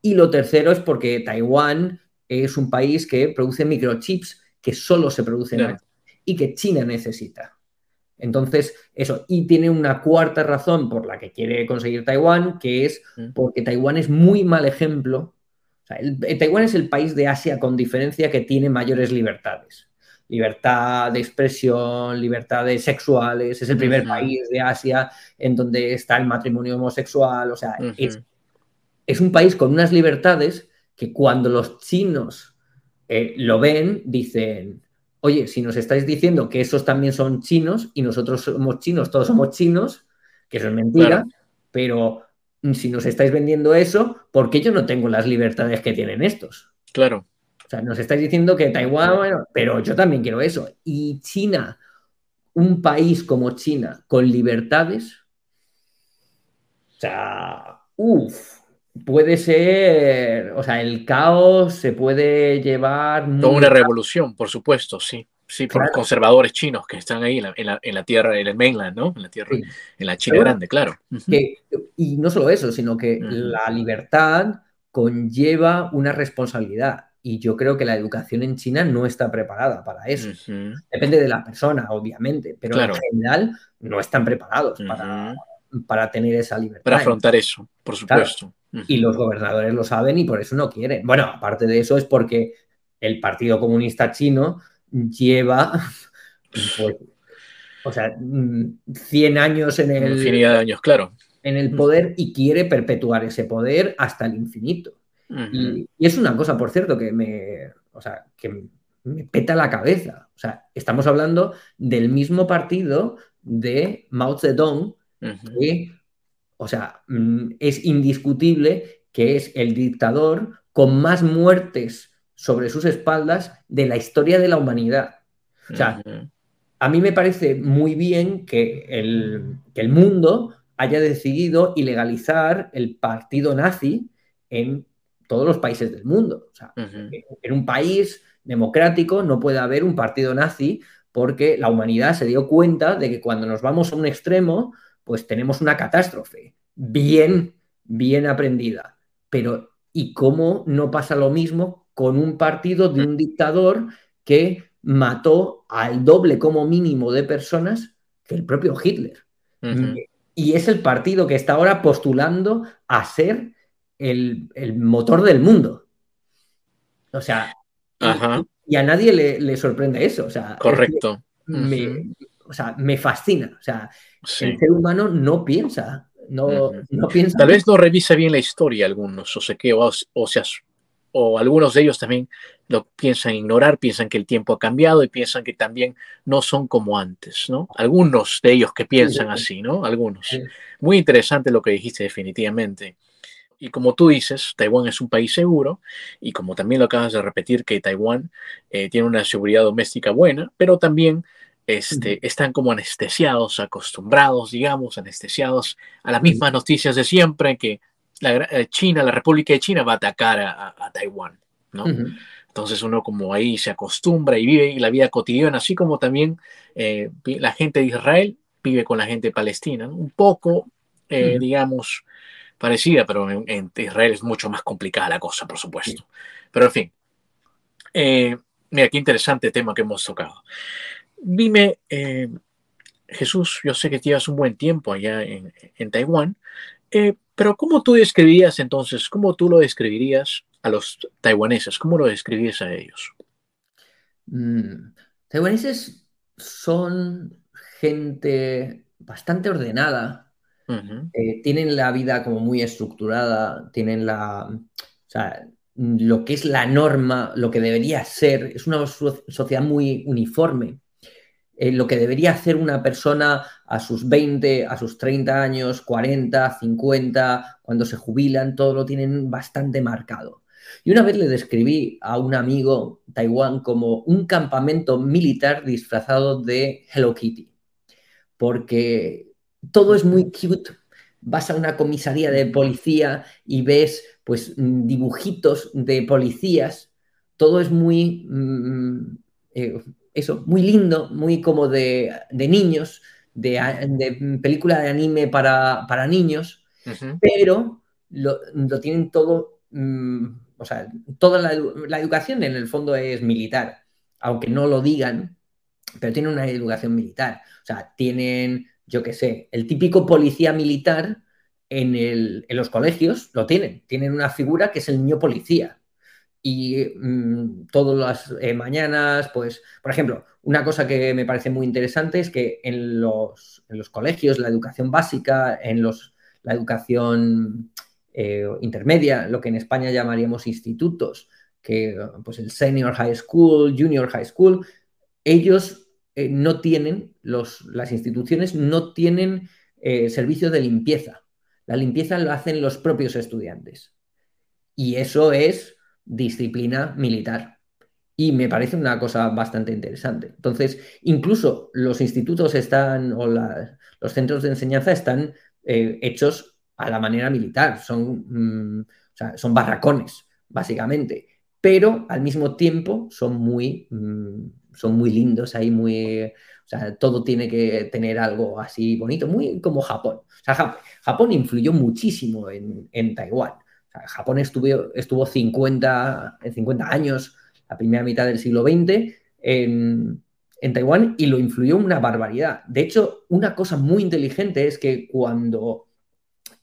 Y lo tercero es porque Taiwán es un país que produce microchips que solo se producen aquí y que China necesita. Entonces, eso, y tiene una cuarta razón por la que quiere conseguir Taiwán, que es mm. porque Taiwán es muy mal ejemplo. Taiwán es el país de Asia con diferencia que tiene mayores libertades. Libertad de expresión, libertades sexuales, es el primer país de Asia en donde está el matrimonio homosexual, o sea, es, es un país con unas libertades que cuando los chinos eh, lo ven, dicen, oye, si nos estáis diciendo que esos también son chinos y nosotros somos chinos, todos somos chinos, que eso es mentira, pero si nos estáis vendiendo eso, ¿por qué yo no tengo las libertades que tienen estos? Claro. O sea, nos estáis diciendo que Taiwán, bueno, pero yo también quiero eso. Y China, un país como China, con libertades, o sea, uff, puede ser, o sea, el caos se puede llevar... Toda una revolución, por supuesto, sí. Sí, por los conservadores chinos que están ahí en la, en la, tierra, en el mainland, ¿no? En la tierra, en la China grande, claro. y no solo eso, sino que la libertad conlleva una responsabilidad. Y yo creo que la educación en China no está preparada para eso. Depende de la persona, obviamente, pero en general no están preparados para, para tener esa libertad. Para afrontar eso, por supuesto. Y los gobernadores lo saben y por eso no quieren. Bueno, aparte de eso es porque el Partido Comunista Chino lleva, pues, o sea, 100 años en el... Infinidad de años, claro. En el poder y quiere perpetuar ese poder hasta el infinito. Y, es una cosa, por cierto, que me, o sea, que me peta la cabeza. O sea, estamos hablando del mismo partido de Mao Zedong, que, o sea, mm, es indiscutible que es el dictador con más muertes sobre sus espaldas de la historia de la humanidad. O sea, a mí me parece muy bien que el, que el mundo haya decidido ilegalizar el partido nazi en todos los países del mundo. O sea, en un país democrático no puede haber un partido nazi porque la humanidad se dio cuenta de que cuando nos vamos a un extremo, pues tenemos una catástrofe bien, bien aprendida. Pero, ¿y cómo no pasa lo mismo con un partido de un dictador que mató al doble como mínimo de personas que el propio Hitler? Y es el partido que está ahora postulando a ser el, motor del mundo. O sea, y, a nadie le, sorprende eso. O sea, Correcto. me, o sea, me fascina. O sea, el ser humano no piensa. No, no piensa. Tal vez no revisa bien la historia algunos, o sé qué, o, o, sea, o algunos de ellos también lo piensan ignorar, piensan que el tiempo ha cambiado y piensan que también no son como antes, ¿no? Algunos de ellos que piensan así, ¿no? Algunos. Muy interesante lo que dijiste definitivamente. Y como tú dices, Taiwán es un país seguro y como también lo acabas de repetir, que Taiwán eh, tiene una seguridad doméstica buena, pero también este, están como anestesiados, acostumbrados, digamos, anestesiados a las mismas noticias de siempre, que la, eh, China, la República de China va a atacar a, Taiwán, ¿no? Entonces uno como ahí se acostumbra y vive la vida cotidiana, así como también eh, la gente de Israel vive con la gente Palestina, un poco, digamos, parecida, pero en, Israel es mucho más complicada la cosa, por supuesto. Pero en fin, eh, mira, qué interesante tema que hemos tocado. Dime, eh, Jesús, yo sé que llevas un buen tiempo allá en, Taiwán, eh, pero ¿cómo tú describirías entonces, cómo tú lo describirías a los taiwaneses? ¿Cómo lo describirías a ellos? Mm, taiwaneses son gente bastante ordenada, eh, tienen la vida como muy estructurada, tienen la, o sea, lo que es la norma, lo que debería ser, es una sociedad muy uniforme. Eh, lo que debería hacer una persona a sus 20, a sus 30 años, 40, 50, cuando se jubilan, todo lo tienen bastante marcado. Y una vez le describí a un amigo Taiwán como un campamento militar disfrazado de Hello Kitty, porque todo es muy cute. Vas a una comisaría de policía y ves pues dibujitos de policías. Todo es muy mm, eh, eso, muy lindo, muy como de, niños, de, película de anime para, niños, pero lo, tienen todo, mm, o sea, toda la, la, educación en el fondo es militar, aunque no lo digan, pero tienen una educación militar. O sea, tienen yo qué sé, el típico policía militar en, los colegios lo tienen. Tienen una figura que es el niño policía. Y mm, todas las eh, mañanas, pues, por ejemplo, una cosa que me parece muy interesante es que en los, colegios, la educación básica, en los, la educación eh, intermedia, lo que en España llamaríamos institutos, que pues el senior high school, junior high school, ellos eh, no tienen, las instituciones no tienen eh, servicios de limpieza. La limpieza lo hacen los propios estudiantes. Y eso es disciplina militar. Y me parece una cosa bastante interesante. Entonces, incluso los institutos están, o los centros de enseñanza están eh, hechos a la manera militar. Son, mm, son barracones, básicamente. Pero al mismo tiempo son muy mm, son muy lindos, ahí muy, o sea, todo tiene que tener algo así bonito, muy como Japón. Japón influyó muchísimo en, Taiwán. Japón estuvo, estuvo 50, 50 años, la primera mitad del siglo XX, en, en Taiwán y lo influyó una barbaridad. De hecho, una cosa muy inteligente es que cuando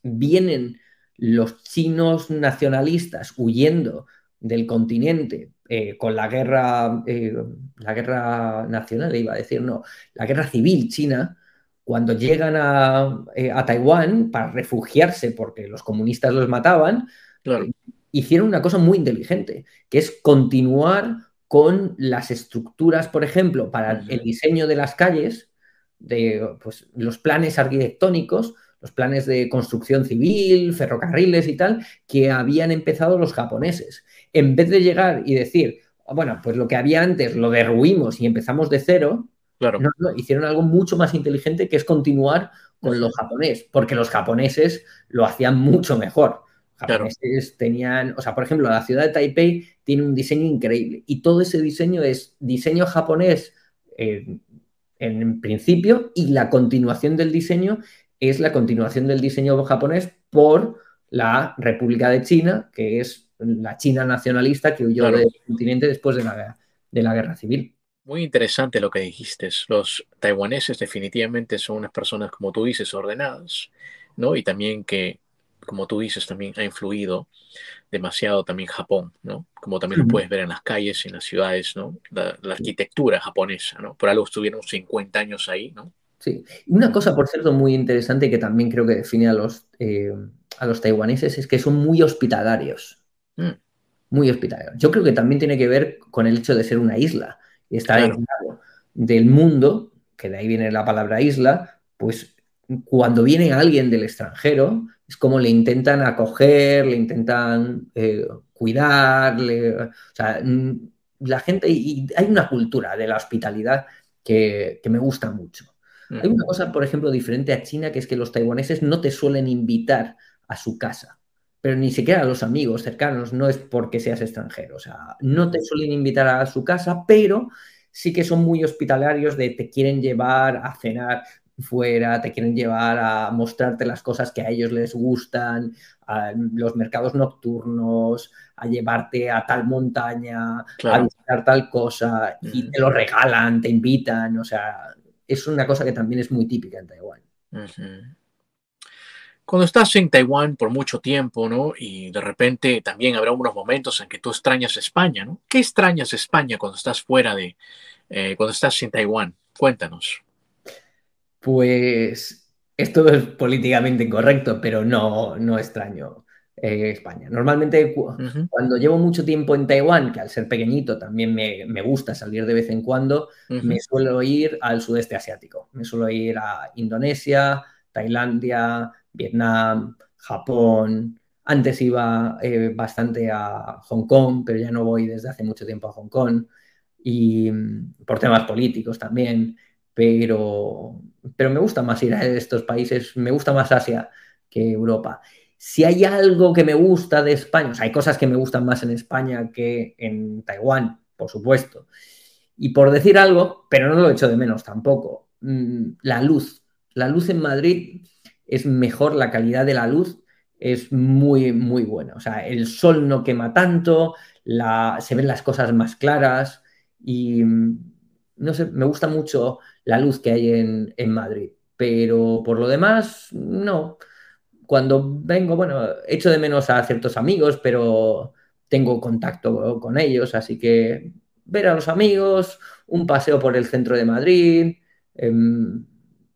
vienen los chinos nacionalistas huyendo del continente eh, con la guerra, eh, la guerra nacional, iba a decir, no, la guerra civil china, cuando llegan a, eh, Taiwán para refugiarse porque los comunistas los mataban, hicieron una cosa muy inteligente, que es continuar con las estructuras, por ejemplo, para el diseño de las calles, de pues, los planes arquitectónicos, los planes de construcción civil, ferrocarriles y tal, que habían empezado los japoneses. En vez de llegar y decir, bueno, pues lo que había antes lo derruimos y empezamos de cero, claro. hicieron algo mucho más inteligente que es continuar con lo japonés, porque los japoneses lo hacían mucho mejor. Japoneses tenían, o sea, por ejemplo, la ciudad de Taipei tiene un diseño increíble y todo ese diseño es diseño japonés eh, en principio y la continuación del diseño es la continuación del diseño japonés por la República de China, que es la China nacionalista que huyó del continente después de la, de la guerra civil. Muy interesante lo que dijiste. Los taiwaneses definitivamente son unas personas, como tú dices, ordenadas, ¿no? Y también que, como tú dices, también ha influido demasiado también Japón, ¿no? Como también lo puedes ver en las calles y en las ciudades, ¿no? La, la, arquitectura japonesa, ¿no? Por algo estuvieron 50 años ahí, ¿no? Sí. Una cosa, por cierto, muy interesante que también creo que define a los, eh, a los taiwaneses es que son muy hospitalarios. Mm. Muy hospitalarios. Yo creo que también tiene que ver con el hecho de ser una isla y estar aislado del mundo, que de ahí viene la palabra isla, pues cuando viene alguien del extranjero, es como le intentan acoger, le intentan eh, cuidar, o sea, la gente, y hay una cultura de la hospitalidad que, que me gusta mucho. Hay una cosa, por ejemplo, diferente a China, que es que los taiwaneses no te suelen invitar a su casa, pero ni siquiera a los amigos cercanos, no es porque seas extranjero, o sea, no te suelen invitar a su casa, pero sí que son muy hospitalarios de te quieren llevar a cenar fuera, te quieren llevar a mostrarte las cosas que a ellos les gustan, a los mercados nocturnos, a llevarte a tal montaña, a visitar tal cosa, y te lo regalan, te invitan, o sea, es una cosa que también es muy típica en Taiwán. Cuando estás en Taiwán por mucho tiempo, ¿no? Y de repente también habrá unos momentos en que tú extrañas España, ¿no? ¿Qué extrañas España cuando estás fuera de, eh, cuando estás en Taiwán? Cuéntanos. Pues esto es políticamente incorrecto, pero no, no extraño. Eh, España. Normalmente cuando llevo mucho tiempo en Taiwán, que al ser pequeñito también me, gusta salir de vez en cuando, me suelo ir al sudeste asiático. Me suelo ir a Indonesia, Tailandia, Vietnam, Japón. Antes iba eh, bastante a Hong Kong, pero ya no voy desde hace mucho tiempo a Hong Kong. Y mm, por temas políticos también. Pero, pero me gusta más ir a estos países, me gusta más Asia que Europa. Si hay algo que me gusta de España, o sea, hay cosas que me gustan más en España que en Taiwán, por supuesto. Y por decir algo, pero no lo echo de menos tampoco, mm, la luz. La luz en Madrid es mejor, la calidad de la luz es muy, muy buena. O sea, el sol no quema tanto, se ven las cosas más claras y, mm, no sé, me gusta mucho la luz que hay en, en Madrid. Pero por lo demás, no cuando vengo, bueno, echo de menos a ciertos amigos, pero tengo contacto con ellos, así que ver a los amigos, un paseo por el centro de Madrid, em,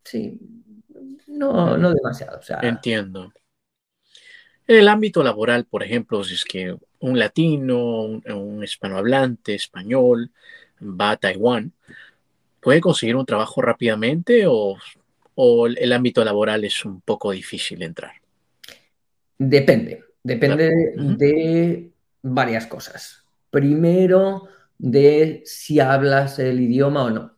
sí, no, no demasiado. Entiendo. En el ámbito laboral, por ejemplo, si es que un latino, un, hispanohablante español va a Taiwán, ¿puede conseguir un trabajo rápidamente o, o el ámbito laboral es un poco difícil entrar? Depende, depende de varias cosas. Primero, de si hablas el idioma o no.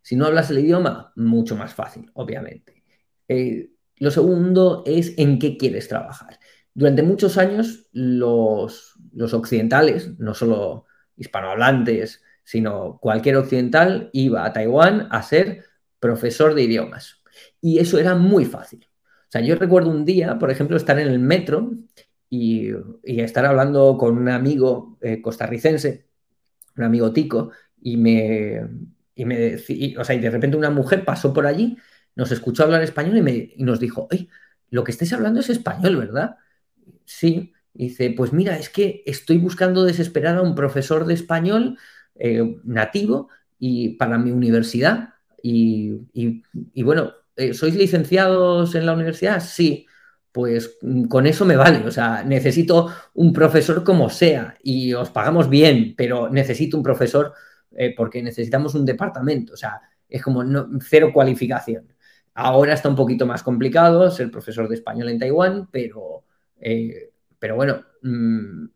Si no hablas el idioma, mucho más fácil, obviamente. Eh, lo segundo es en qué quieres trabajar. Durante muchos años, los, los occidentales, no solo hispanohablantes, sino cualquier occidental, iba a Taiwán a ser profesor de idiomas. Y eso era muy fácil. O sea, yo recuerdo un día, por ejemplo, estar en el metro y, estar hablando con un amigo eh, costarricense, un amigo tico, y me, y me o sea, y de repente una mujer pasó por allí, nos escuchó hablar español y, me, nos dijo, Oye, lo que estáis hablando es español, ¿verdad? Sí. dice, pues mira, es que estoy buscando desesperar a un profesor de español eh, nativo y para mi universidad. y, bueno, ¿sois licenciados en la universidad? Sí. pues mm, con eso me vale. O sea, necesito un profesor como sea y os pagamos bien, pero necesito un profesor eh, porque necesitamos un departamento. O sea, es como cero cualificación. Ahora está un poquito más complicado ser profesor de español en Taiwán, pero, eh, pero bueno, mm,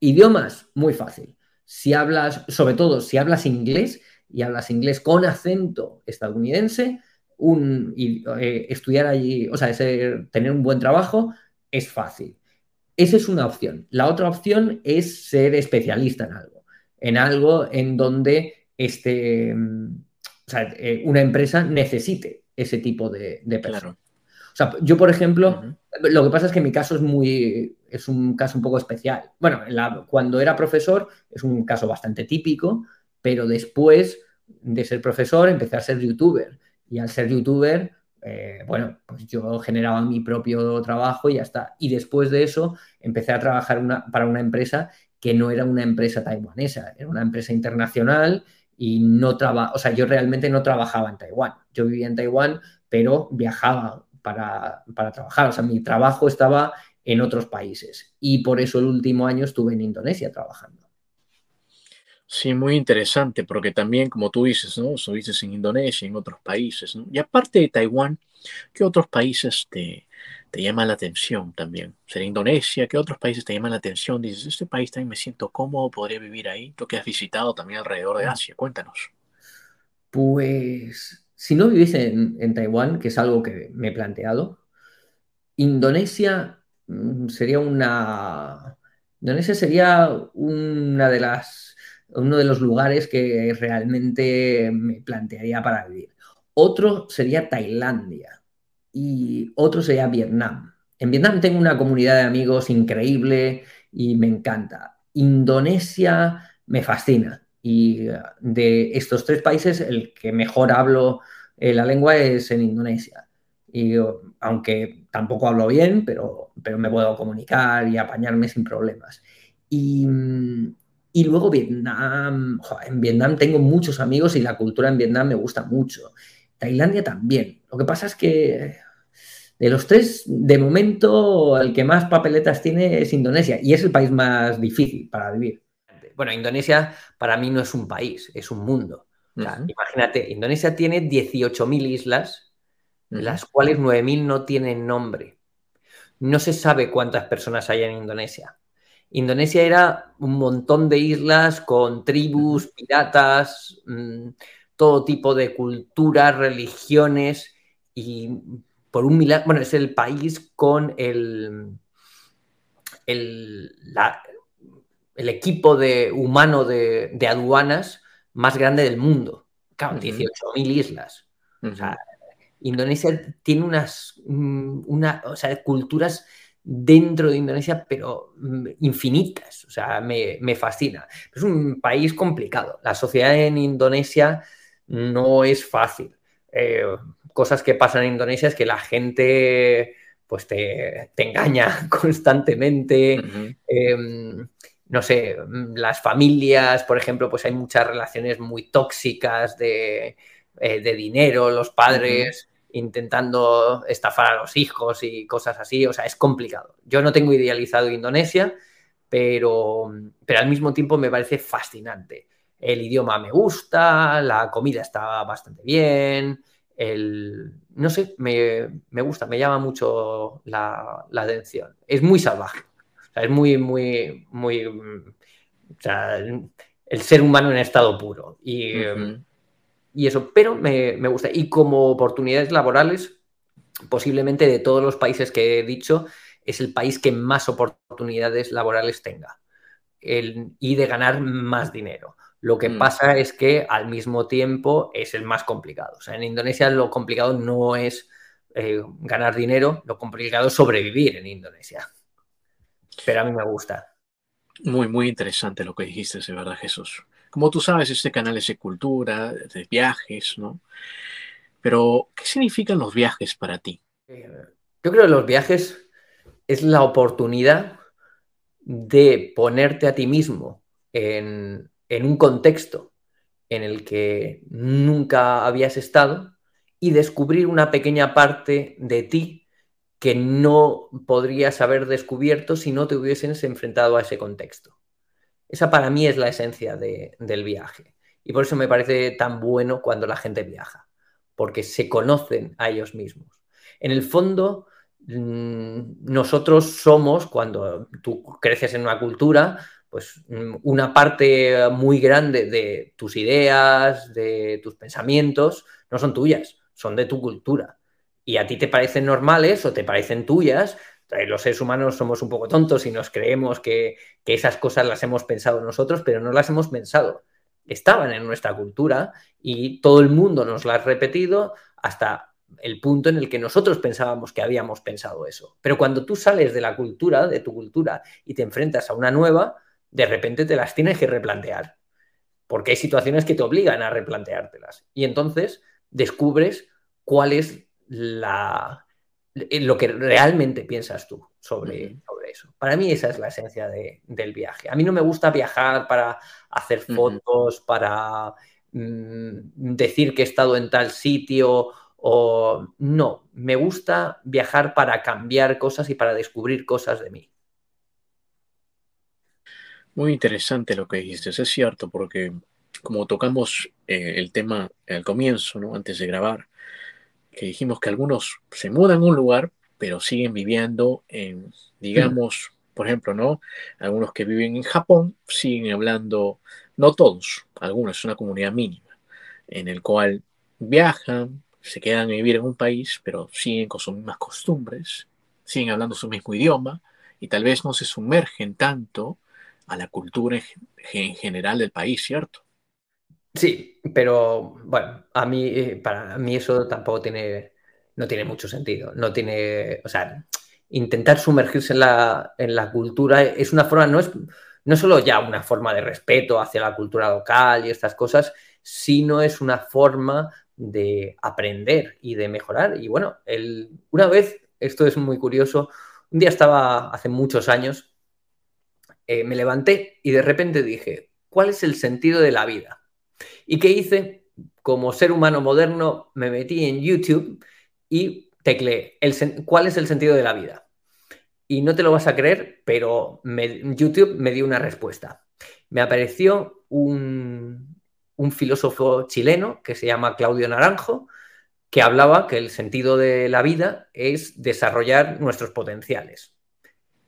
idiomas, muy fácil. Si hablas, sobre todo si hablas inglés y hablas inglés con acento estadounidense, un, eh, estudiar allí, o sea, tener un buen trabajo es fácil. Esa es una opción. La otra opción es ser especialista en algo, en algo en donde este, eh, una empresa necesite ese tipo de, de personas. O sea, yo, por ejemplo, lo que pasa es que mi caso es muy, es un caso un poco especial. Bueno, cuando era profesor es un caso bastante típico, pero después de ser profesor empecé a ser youtuber. Y al ser youtuber, eh, bueno, pues yo generaba mi propio trabajo y ya está. Y después de eso empecé a trabajar para una empresa que no era una empresa taiwanesa, era una empresa internacional y no trabajaba, o sea, yo realmente no trabajaba en Taiwán. Yo vivía en Taiwán, pero viajaba para, para trabajar. O sea, mi trabajo estaba en otros países. Y por eso el último año estuve en Indonesia trabajando. Sí, muy interesante, porque también, como tú dices, ¿no? Dices en Indonesia, en otros países, ¿no? Y aparte de Taiwán, ¿qué otros países te, te llaman la atención también? ¿Sería Indonesia? ¿Qué otros países te llaman la atención? Dices, este país también me siento cómodo, podría vivir ahí. Tú que has visitado también alrededor de Asia, cuéntanos. Pues, si no viviese en, en Taiwán, que es algo que me he planteado, Indonesia mm, sería una... Indonesia sería una de las uno de los lugares que realmente me plantearía para vivir. Otro sería Tailandia y otro sería Vietnam. En Vietnam tengo una comunidad de amigos increíble y me encanta. Indonesia me fascina y uh, de estos tres países el que mejor hablo eh, la lengua es en Indonesia. Y uh, aunque tampoco hablo bien, pero, pero me puedo comunicar y apañarme sin problemas. Y, mm, y luego Vietnam, en Vietnam tengo muchos amigos y la cultura en Vietnam me gusta mucho. Tailandia también. Lo que pasa es que de los tres, de momento, el que más papeletas tiene es Indonesia y es el país más difícil para vivir. Bueno, Indonesia para mí no es un país, es un mundo. Imagínate, Indonesia tiene 18.000 islas, las cuales 9.000 no tienen nombre. No se sabe cuántas personas hay en Indonesia. Indonesia era un montón de islas con tribus, piratas, mm, todo tipo de culturas, religiones y por un milagro, bueno, es el país con el, el, equipo de, humano de, aduanas más grande del mundo. Claro, 18.000 islas. Indonesia tiene unas mm, una, o sea, culturas dentro de Indonesia, pero mm, infinitas. O sea, me, fascina. Es un país complicado. La sociedad en Indonesia no es fácil. Eh, cosas que pasan en Indonesia es que la gente pues te, engaña constantemente. Em, no sé, las familias, por ejemplo, pues hay muchas relaciones muy tóxicas de, eh, dinero, los padres intentando estafar a los hijos y cosas así. O sea, es complicado. Yo no tengo idealizado Indonesia, pero, pero al mismo tiempo me parece fascinante. El idioma me gusta, la comida está bastante bien, el, no sé, me, gusta, me llama mucho la, atención. Es muy salvaje, es muy, muy, muy, o sea, el ser humano en estado puro. Y, y eso, pero me, gusta. Y como oportunidades laborales, posiblemente de todos los países que he dicho, es el país que más oportunidades laborales tenga y de ganar más dinero. Lo que mm. pasa es que al mismo tiempo es el más complicado. O sea, en Indonesia lo complicado no es eh, ganar dinero, lo complicado es sobrevivir en Indonesia. Pero a mí me gusta. Muy, muy interesante lo que dijiste, de verdad, Jesús. Como tú sabes, este canal es de cultura, de viajes, ¿no? Pero, ¿qué significan los viajes para ti? Yo creo que los viajes es la oportunidad de ponerte a ti mismo en, en un contexto en el que nunca habías estado y descubrir una pequeña parte de ti que no podrías haber descubierto si no te hubieses enfrentado a ese contexto. Esa para mí es la esencia del viaje. Y por eso me parece tan bueno cuando la gente viaja, porque se conocen a ellos mismos. En el fondo, mm, nosotros somos, cuando tú creces en una cultura, pues mm, una parte muy grande de tus ideas, de tus pensamientos, no son tuyas, son de tu cultura. Y a ti te parecen normales o te parecen tuyas, los seres humanos somos un poco tontos y nos creemos que, esas cosas las hemos pensado nosotros, pero no las hemos pensado. Estaban en nuestra cultura y todo el mundo nos las ha repetido hasta el punto en el que nosotros pensábamos que habíamos pensado eso. Pero cuando tú sales de la cultura, de tu cultura, y te enfrentas a una nueva, de repente te las tienes que replantear. Porque hay situaciones que te obligan a replanteártelas. Y entonces descubres cuál es la, lo que realmente piensas tú sobre, sobre, eso. Para mí esa es la esencia del viaje. A mí no me gusta viajar para hacer fotos, para mm, decir que he estado en tal sitio o no, me gusta viajar para cambiar cosas y para descubrir cosas de mí. Muy interesante lo que dijiste, es cierto, porque como tocamos eh, el tema al comienzo, ¿no? antes de grabar, que dijimos que algunos se mudan a un lugar, pero siguen viviendo en, digamos, por ejemplo, ¿no? Algunos que viven en Japón siguen hablando, no todos, algunos, es una comunidad mínima, en el cual viajan, se quedan a vivir en un país, pero siguen con sus mismas costumbres, siguen hablando su mismo idioma y tal vez no se sumergen tanto a la cultura en general del país, ¿cierto? Sí, pero bueno, a mí, eh, para mí eso tampoco tiene, no tiene mucho sentido. No tiene, o sea, intentar sumergirse en la, en la cultura es una forma, no es, no solo ya una forma de respeto hacia la cultura local y estas cosas, sino es una forma de aprender y de mejorar. Y bueno, el, una vez, esto es muy curioso, un día estaba hace muchos años, eh, me levanté y de repente dije, ¿cuál es el sentido de la vida? ¿Y qué hice? Como ser humano moderno, me metí en YouTube y tecleé cuál es el sentido de la vida. Y no te lo vas a creer, pero YouTube me dio una respuesta. Me apareció un, filósofo chileno que se llama Claudio Naranjo, que hablaba que el sentido de la vida es desarrollar nuestros potenciales.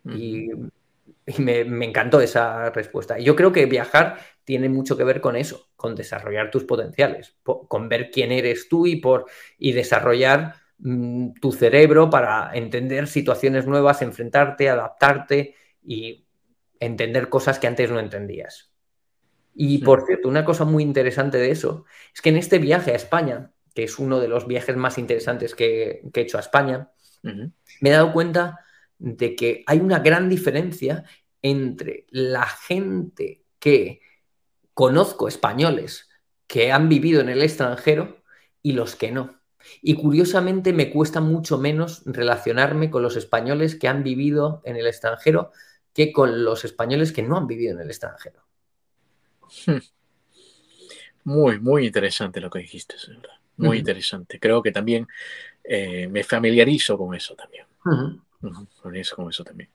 Y, me, me, encantó esa respuesta. Y yo creo que viajar tiene mucho que ver con eso, con desarrollar tus potenciales, con ver quién eres tú y, por, y desarrollar mm, tu cerebro para entender situaciones nuevas, enfrentarte, adaptarte y entender cosas que antes no entendías. Y por cierto, una cosa muy interesante de eso es que en este viaje a España, que es uno de los viajes más interesantes que, he hecho a España, me he dado cuenta de que hay una gran diferencia entre la gente que conozco españoles que han vivido en el extranjero y los que no. Y curiosamente me cuesta mucho menos relacionarme con los españoles que han vivido en el extranjero que con los españoles que no han vivido en el extranjero. Hmm. Muy, muy interesante lo que dijiste, Muy interesante. Creo que también eh, me familiarizo con eso también. Eso, con eso también.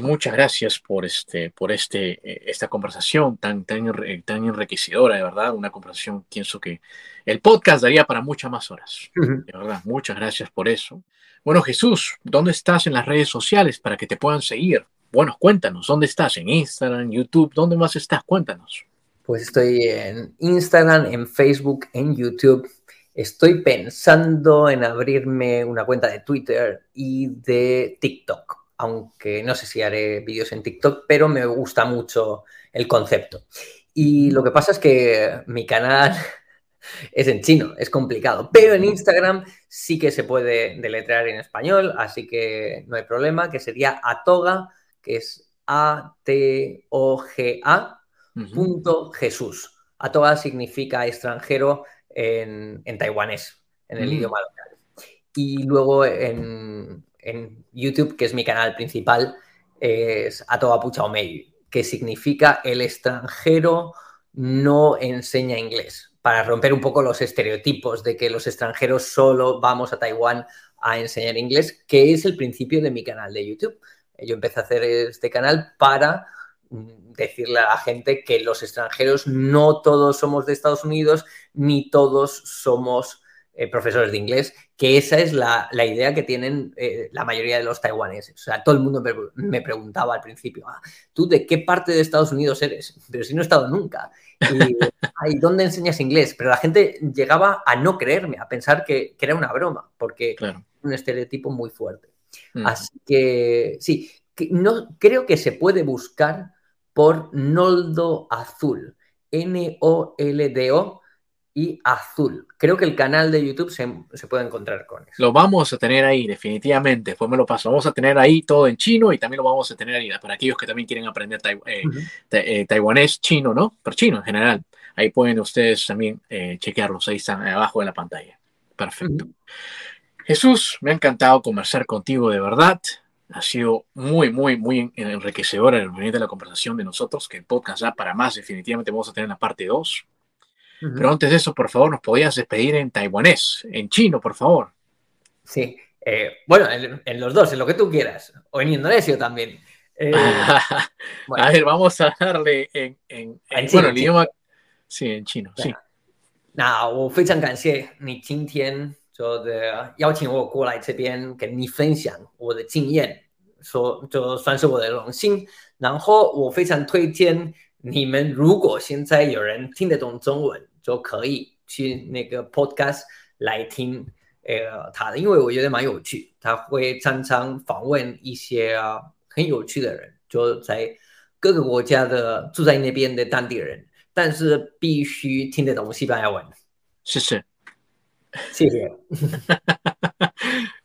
muchas gracias por este, por este, eh, esta conversación tan, tan, tan enriquecedora, de verdad. Una conversación, pienso que el podcast daría para muchas más horas. De verdad, muchas gracias por eso. Bueno, Jesús, ¿dónde estás en las redes sociales para que te puedan seguir? Bueno, cuéntanos, ¿dónde estás? ¿En Instagram, YouTube? ¿Dónde más estás? Cuéntanos. Pues estoy en Instagram, en Facebook, en YouTube Estoy pensando en abrirme una cuenta de Twitter y de TikTok, aunque no sé si haré vídeos en TikTok, pero me gusta mucho el concepto. Y lo que pasa es que mi canal es en chino, es complicado, pero en Instagram sí que se puede deletrear en español, así que no hay problema, que sería atoga, que es A-T-O-G-A, punto Jesús. Atoga significa extranjero en, taiwanés, en el mm. idioma local. Y luego en, YouTube, que es mi canal principal, es Atoa Omei, que significa el extranjero no enseña inglés, para romper un poco los estereotipos de que los extranjeros solo vamos a Taiwán a enseñar inglés, que es el principio de mi canal de YouTube. Yo empecé a hacer este canal para decirle a la gente que los extranjeros no todos somos de Estados Unidos, ni todos somos eh, profesores de inglés, que esa es la, idea que tienen eh, la mayoría de los taiwaneses. O sea, todo el mundo me, preguntaba al principio, ah, ¿tú de qué parte de Estados Unidos eres? Pero si no he estado nunca. Y, ¿dónde enseñas inglés? Pero la gente llegaba a no creerme, a pensar que, era una broma, porque es un estereotipo muy fuerte. Mm. Así que sí, no, creo que se puede buscar por Noldo Azul, N-O-L-D-O y Azul. Creo que el canal de YouTube se, puede encontrar con eso. Lo vamos a tener ahí, definitivamente. Después me lo paso. Vamos a tener ahí todo en chino y también lo vamos a tener ahí para aquellos que también quieren aprender eh, eh, taiwanés chino, ¿no? Pero chino en general. Ahí pueden ustedes también eh, chequearlos. Ahí están abajo de la pantalla. Perfecto. Jesús, me ha encantado conversar contigo de verdad. Ha sido muy, muy, muy enriquecedora el de la conversación de nosotros, que el podcast ya para más definitivamente vamos a tener la parte 2. Pero antes de eso, por favor, nos podías despedir en taiwanés, en chino, por favor. Sí, eh, bueno, en, los dos, en lo que tú quieras, o en indonesio también. Eh, a ver, vamos a darle en, en, en bueno, el idioma. Sí, en chino, sí. 那我非常感谢你今天就的邀请我过来这边跟你分享我的经验， 说就算是我的荣幸。然后我非常推荐你们，如果现在有人听得懂中文，就可以去那个 podcast 来听呃他的，因为我觉得蛮有趣。他会常常访问一些啊很有趣的人，就在各个国家的住在那边的当地人，但是必须听得懂西班牙文。谢谢。谢谢。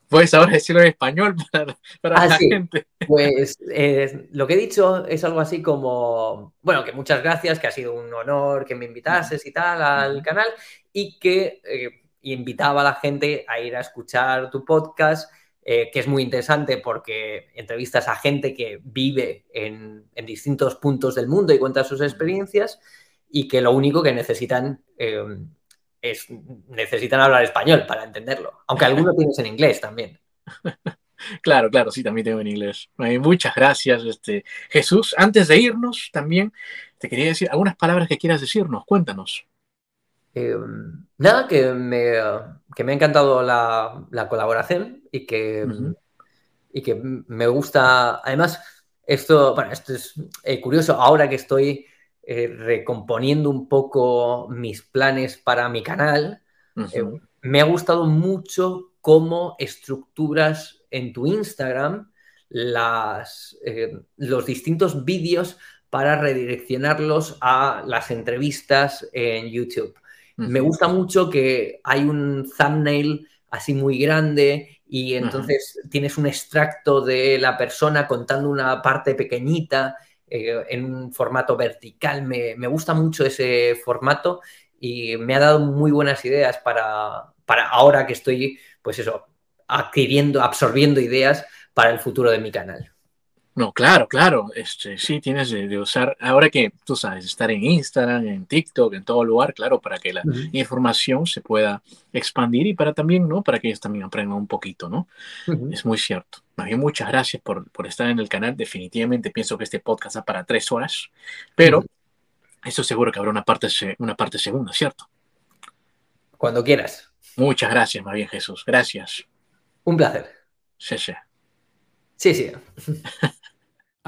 Puedes ahora decirlo en español para, para la gente. Pues eh, lo que he dicho es algo así como, bueno, que muchas gracias, que ha sido un honor que me invitases y tal al canal y que eh, invitaba a la gente a ir a escuchar tu podcast, eh, que es muy interesante porque entrevistas a gente que vive en, en, distintos puntos del mundo y cuenta sus experiencias y que lo único que necesitan es, necesitan hablar español para entenderlo, aunque algunos tienes en inglés también. Claro, claro, sí, también tengo en inglés. Muchas gracias, este, Jesús. Antes de irnos, también te quería decir algunas palabras que quieras decirnos. Cuéntanos. Em, nada, que me, que me ha encantado la, colaboración y que, y que me gusta. Además, esto, bueno, esto es eh, curioso. Ahora que estoy eh, recomponiendo un poco mis planes para mi canal, eh, me ha gustado mucho cómo estructuras en tu Instagram las, eh, los distintos vídeos para redireccionarlos a las entrevistas en YouTube. Me gusta mucho que hay un thumbnail así muy grande y entonces tienes un extracto de la persona contando una parte pequeñita eh, en un formato vertical. Me, me, gusta mucho ese formato y me ha dado muy buenas ideas para, para ahora que estoy, pues eso, adquiriendo, absorbiendo ideas para el futuro de mi canal. No, claro, claro. Este, sí, tienes de, usar, ahora que tú sabes, estar en Instagram, en TikTok, en todo lugar, claro, para que la información se pueda expandir y para también, ¿no? Para que ellos también aprendan un poquito, ¿no? Es muy cierto. muchas gracias por, por, estar en el canal. Definitivamente pienso que este podcast da para tres horas, pero eso seguro que habrá una parte, una parte segunda, ¿cierto? Cuando quieras. Muchas gracias, más bien, Jesús. Gracias. Un placer. Sí, sí. Sí, sí.